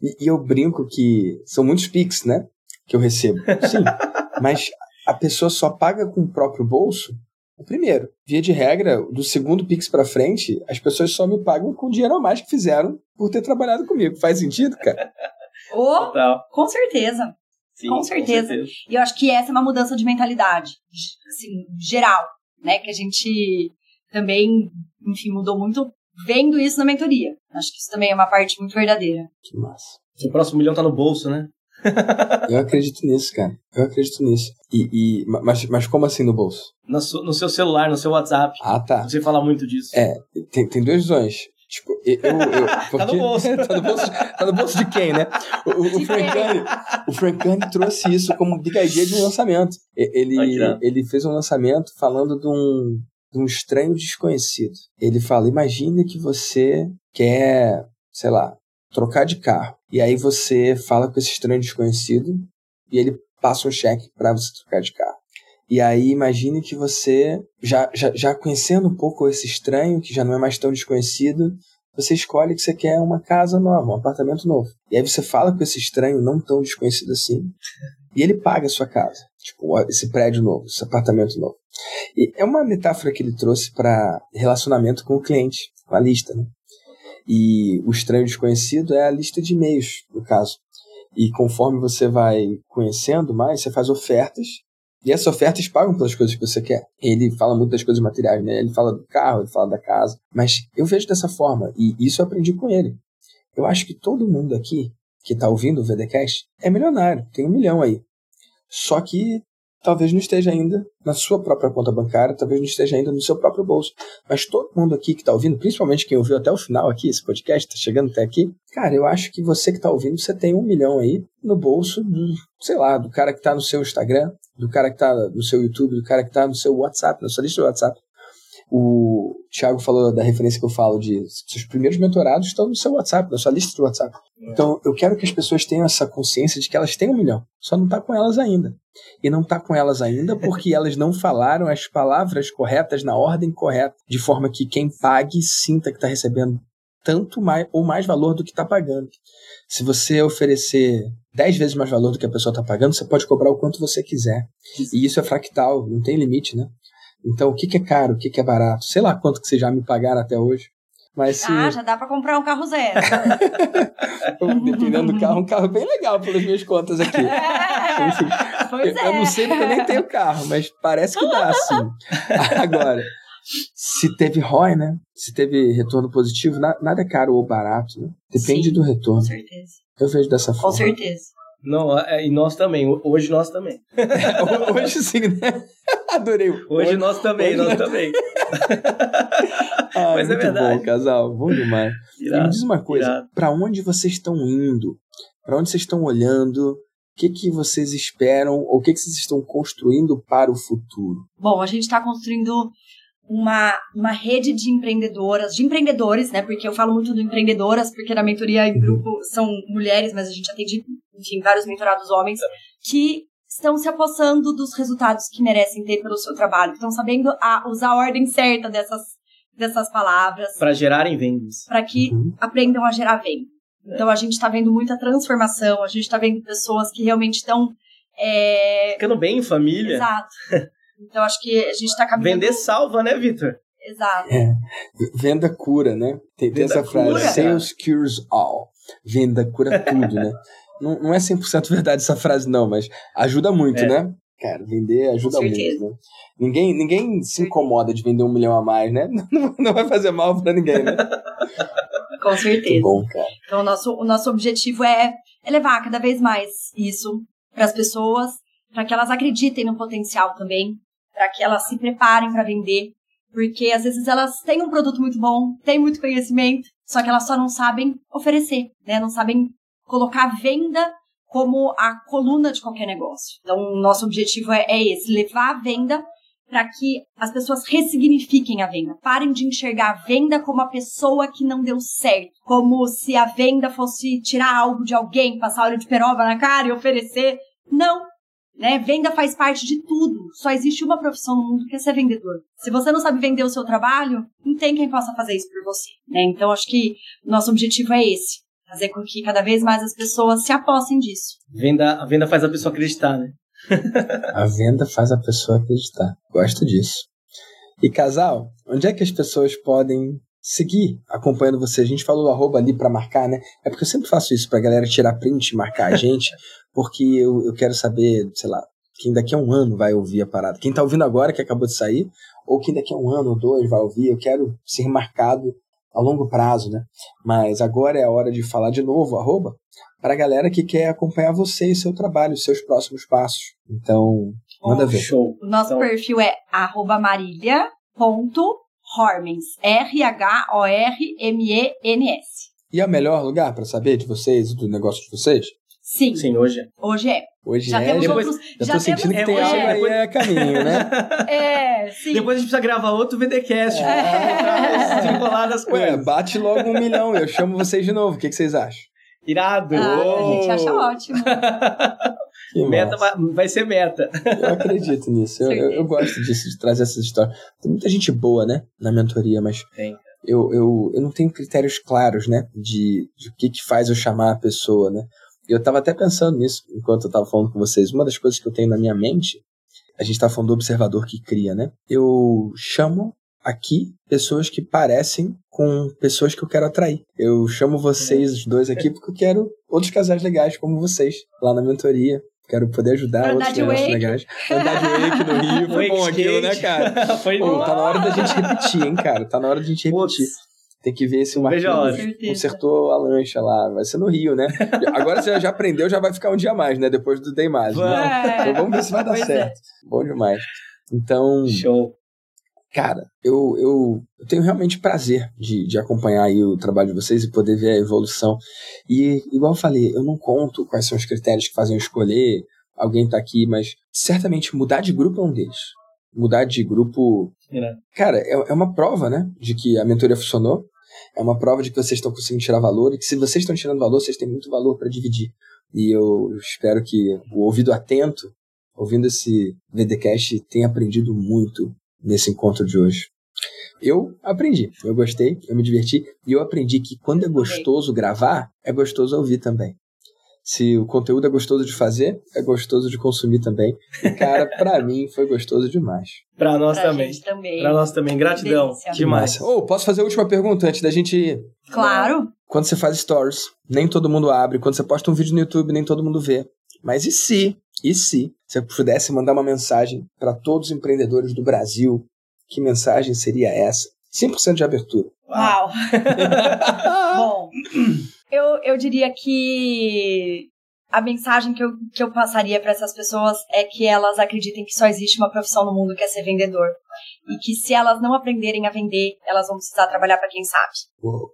S1: E, e eu brinco que são muitos pics, né? Que eu recebo. Sim, mas a pessoa só paga com o próprio bolso o primeiro. Via de regra, do segundo Pix pra frente, as pessoas só me pagam com o dinheiro a mais que fizeram por ter trabalhado comigo. Faz sentido, cara?
S3: Ou,
S2: Total.
S3: com certeza.
S2: Sim,
S3: Com certeza. E eu acho que essa é uma mudança de mentalidade, assim, geral, né? Que a gente também, enfim, mudou muito vendo isso na mentoria. Acho que isso também é uma parte muito verdadeira.
S1: Que massa.
S2: O próximo milhão tá no bolso, né?
S1: Eu acredito nisso, cara. Eu acredito nisso. E, e- mas, mas como assim no bolso?
S2: No, su- no seu celular, no seu WhatsApp.
S1: Ah, tá.
S2: Você fala muito disso.
S1: É, tem, tem duas visões. Tipo, eu. eu, eu porque-
S2: no bolso.
S1: tá, no bolso tá no bolso de quem, né? O, o, Francani, o Francani trouxe isso como big idea de um lançamento. Ele,
S2: Ai,
S1: ele fez um lançamento falando de um, de um estranho desconhecido. Ele fala: imagine que você quer, sei lá, trocar de carro. E aí você fala com esse estranho desconhecido e ele passa um cheque para você trocar de carro. E aí imagine que você, já, já, já conhecendo um pouco esse estranho, que já não é mais tão desconhecido, você escolhe que você quer uma casa nova, um apartamento novo. E aí você fala com esse estranho não tão desconhecido assim, e ele paga a sua casa. Tipo, esse prédio novo, esse apartamento novo. E é uma metáfora que ele trouxe para relacionamento com o cliente, a lista, né? E o estranho desconhecido é a lista de e-mails, no caso. E conforme você vai conhecendo mais, você faz ofertas e essas ofertas pagam pelas coisas que você quer. Ele fala muito das coisas materiais, né? Ele fala do carro, ele fala da casa. Mas eu vejo dessa forma, e isso eu aprendi com ele. Eu acho que todo mundo aqui que está ouvindo o VDCast é milionário, tem um milhão aí. Só que talvez não esteja ainda na sua própria conta bancária, talvez não esteja ainda no seu próprio bolso. Mas todo mundo aqui que está ouvindo, principalmente quem ouviu até o final aqui, esse podcast, está chegando até aqui, cara, eu acho que você que está ouvindo, você tem um milhão aí no bolso, do, sei lá, do cara que está no seu Instagram, do cara que está no seu YouTube, do cara que está no seu WhatsApp, na sua lista do WhatsApp. O Thiago falou da referência que eu falo de seus primeiros mentorados estão no seu WhatsApp, na sua lista do WhatsApp. É. Então, eu quero que as pessoas tenham essa consciência de que elas têm um milhão, só não está com elas ainda. E não está com elas ainda porque elas não falaram as palavras corretas na ordem correta, de forma que quem pague sinta que está recebendo tanto mais ou mais valor do que está pagando. Se você oferecer 10 vezes mais valor do que a pessoa está pagando, você pode cobrar o quanto você quiser. E isso é fractal, não tem limite, né? Então, o que, que é caro, o que, que é barato? Sei lá quanto que vocês já me pagaram até hoje. Mas se...
S3: Ah, já dá para comprar um carro zero.
S1: Dependendo do carro, um carro bem legal pelas minhas contas aqui.
S3: É, Enfim,
S1: eu, é. eu não sei porque eu nem tenho carro, mas parece que dá, sim. Agora, se teve ROI, né? Se teve retorno positivo, nada é caro ou barato, né? Depende
S3: sim,
S1: do retorno.
S3: Com certeza.
S1: Eu vejo dessa forma.
S3: Com certeza.
S2: Não, é, e nós também. Hoje nós também.
S1: hoje sim, né? Adorei.
S2: Hoje, hoje nós também, hoje nós, nós também.
S1: ah, Mas é verdade. bom, casal. Bom demais. Irado, me diz uma coisa. Para onde vocês estão indo? Para onde vocês estão olhando? O que, que vocês esperam? Ou o que, que vocês estão construindo para o futuro?
S3: Bom, a gente está construindo uma, uma rede de empreendedoras, de empreendedores, né? Porque eu falo muito do empreendedoras, porque na mentoria em uhum. grupo são mulheres, mas a gente atende, enfim, vários mentorados homens, que estão se apossando dos resultados que merecem ter pelo seu trabalho, estão sabendo a, usar a ordem certa dessas, dessas palavras.
S2: Para gerarem vendas.
S3: Para que uhum. aprendam a gerar venda. Então a gente está vendo muita transformação, a gente está vendo pessoas que realmente estão. É...
S2: Ficando bem em família.
S3: Exato. Então acho que a gente está caminhando.
S2: Vender salva, né, Vitor?
S3: Exato.
S1: É. Venda cura, né? Tem, tem essa frase: cura, Sales cures all. Venda cura tudo, né? Não, não é 100% verdade essa frase, não, mas ajuda muito, é. né? Cara, vender ajuda muito, né? Ninguém, ninguém se incomoda de vender um milhão a mais, né? Não, não vai fazer mal para ninguém, né?
S3: Com certeza.
S1: Bom, cara.
S3: Então, o nosso, o nosso objetivo é levar cada vez mais isso para as pessoas, para que elas acreditem no potencial também, para que elas se preparem para vender, porque às vezes elas têm um produto muito bom, têm muito conhecimento, só que elas só não sabem oferecer, né? Não sabem colocar a venda como a coluna de qualquer negócio. Então, o nosso objetivo é, é esse, levar a venda para que as pessoas ressignifiquem a venda. Parem de enxergar a venda como a pessoa que não deu certo. Como se a venda fosse tirar algo de alguém, passar óleo de peroba na cara e oferecer. Não. Né? Venda faz parte de tudo. Só existe uma profissão no mundo que é ser vendedor. Se você não sabe vender o seu trabalho, não tem quem possa fazer isso por você. Né? Então, acho que nosso objetivo é esse. Fazer com que cada vez mais as pessoas se apossem disso.
S2: Venda, a venda faz a pessoa acreditar, né?
S1: a venda faz a pessoa acreditar. Gosto disso. E casal, onde é que as pessoas podem seguir acompanhando você? A gente falou arroba ali para marcar, né? É porque eu sempre faço isso pra galera tirar print e marcar a gente, porque eu, eu quero saber, sei lá, quem daqui a um ano vai ouvir a parada. Quem tá ouvindo agora, que acabou de sair, ou quem daqui a um ano ou dois vai ouvir, eu quero ser marcado a longo prazo, né? Mas agora é a hora de falar de novo, arroba, para a galera que quer acompanhar você e seu trabalho, seus próximos passos. Então, manda oh, ver.
S2: Show.
S3: O nosso então... perfil é arroba marília.hormens, R-H-O-R-M-E-N-S.
S1: E é o melhor lugar para saber de vocês e do negócio de vocês?
S3: Sim.
S2: Sim, hoje é.
S3: Hoje é.
S1: Hoje já é. Temos depois, outros, já, já tô sentindo que tem algo é, depois... aí é caminho, né?
S3: é, sim.
S2: Depois a gente precisa gravar outro VDcast. É. Pra das coisas. Ué,
S1: bate logo um milhão. Eu chamo vocês de novo. O que, que vocês acham?
S2: Irado.
S3: Ah, oh. A gente acha ótimo.
S2: meta vai, vai, ser meta.
S1: Eu acredito nisso. Eu, eu, eu, gosto disso, de trazer essas histórias. Tem muita gente boa, né? Na mentoria, mas...
S2: Tem.
S1: Eu, eu, eu não tenho critérios claros, né? De, de o que, que faz eu chamar a pessoa, né? Eu estava até pensando nisso enquanto eu estava falando com vocês. Uma das coisas que eu tenho na minha mente, a gente está falando do observador que cria, né? Eu chamo aqui pessoas que parecem com pessoas que eu quero atrair. Eu chamo vocês os dois aqui porque eu quero outros casais legais como vocês lá na mentoria. Quero poder ajudar outros casais legais. Andar de wake no Rio. Foi bom aquilo, né, cara?
S2: Foi
S1: Pô, Tá na hora da gente repetir, hein, cara? Tá na hora da gente repetir. Tem que ver se o Marquinhos consertou a lancha lá. Vai ser no Rio, né? Agora você já aprendeu, já vai ficar um dia mais, né? Depois do Day Mais. Né? Então vamos ver se vai dar pois é. certo. É. Bom demais. Então.
S2: Show.
S1: Cara, eu, eu, eu tenho realmente prazer de, de acompanhar aí o trabalho de vocês e poder ver a evolução. E, igual eu falei, eu não conto quais são os critérios que fazem eu escolher alguém tá aqui, mas certamente mudar de grupo é um deles. Mudar de grupo. É. Cara, é, é uma prova, né? De que a mentoria funcionou é uma prova de que vocês estão conseguindo tirar valor e que se vocês estão tirando valor, vocês têm muito valor para dividir. E eu espero que o ouvido atento, ouvindo esse VDcast, tenha aprendido muito nesse encontro de hoje. Eu aprendi, eu gostei, eu me diverti e eu aprendi que quando é gostoso gravar, é gostoso ouvir também se o conteúdo é gostoso de fazer, é gostoso de consumir também. E, cara, pra mim foi gostoso demais.
S2: Pra nós pra também. também. Pra nós também. Gratidão. Delícia. Demais.
S1: Ô, oh, posso fazer a última pergunta antes da gente ir?
S3: Claro.
S1: Quando você faz stories, nem todo mundo abre. Quando você posta um vídeo no YouTube, nem todo mundo vê. Mas e se, e se você pudesse mandar uma mensagem para todos os empreendedores do Brasil, que mensagem seria essa? 100% de abertura.
S3: Uau! Bom, eu, eu diria que a mensagem que eu, que eu passaria para essas pessoas é que elas acreditem que só existe uma profissão no mundo que é ser vendedor. E que se elas não aprenderem a vender, elas vão precisar trabalhar para quem sabe. Uou.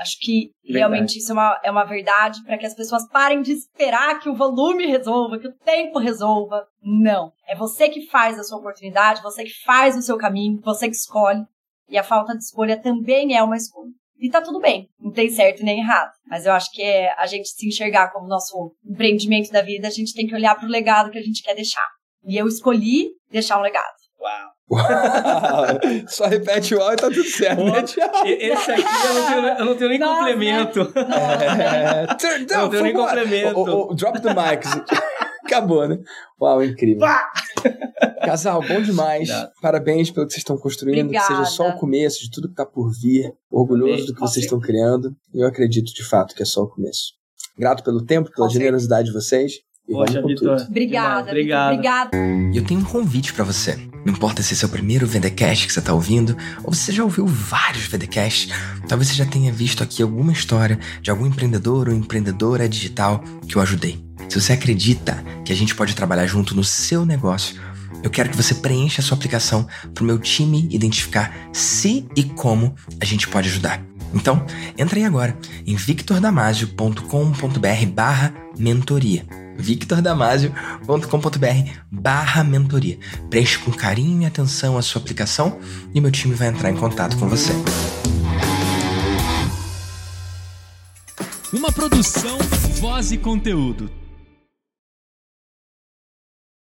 S3: Acho que verdade. realmente isso é uma, é uma verdade para que as pessoas parem de esperar que o volume resolva, que o tempo resolva. Não. É você que faz a sua oportunidade, você que faz o seu caminho, você que escolhe. E a falta de escolha também é uma escolha. E tá tudo bem, não tem certo nem errado. Mas eu acho que é a gente se enxergar como nosso empreendimento da vida, a gente tem que olhar pro legado que a gente quer deixar. E eu escolhi deixar um legado.
S2: Uau!
S1: Só repete o áudio e tá tudo certo, né,
S2: Esse aqui eu não tenho, eu não tenho nem Nossa, complemento.
S1: Né? É, turn down, não tenho nem complemento. O, o, drop the mic. Acabou, né? Uau, incrível. Casal, bom demais. Obrigado. Parabéns pelo que vocês estão construindo. Obrigada. Que seja só o começo de tudo que está por vir. Orgulhoso do que vocês estão criando. Eu acredito, de fato, que é só o começo. Grato pelo tempo, pela generosidade de vocês. E Poxa, Vitor.
S3: Obrigada, Obrigado. Obrigada.
S1: E eu tenho um convite para você. Não importa se esse é o primeiro VDcast que você está ouvindo, ou você já ouviu vários VDcasts, talvez você já tenha visto aqui alguma história de algum empreendedor ou empreendedora digital que eu ajudei. Se você acredita que a gente pode trabalhar junto no seu negócio, eu quero que você preencha a sua aplicação para o meu time identificar se e como a gente pode ajudar. Então, entra aí agora em victordamasio.com.br barra mentoria. victordamasio.com.br barra mentoria. Preencha com carinho e atenção a sua aplicação e meu time vai entrar em contato com você.
S4: Uma produção, voz e conteúdo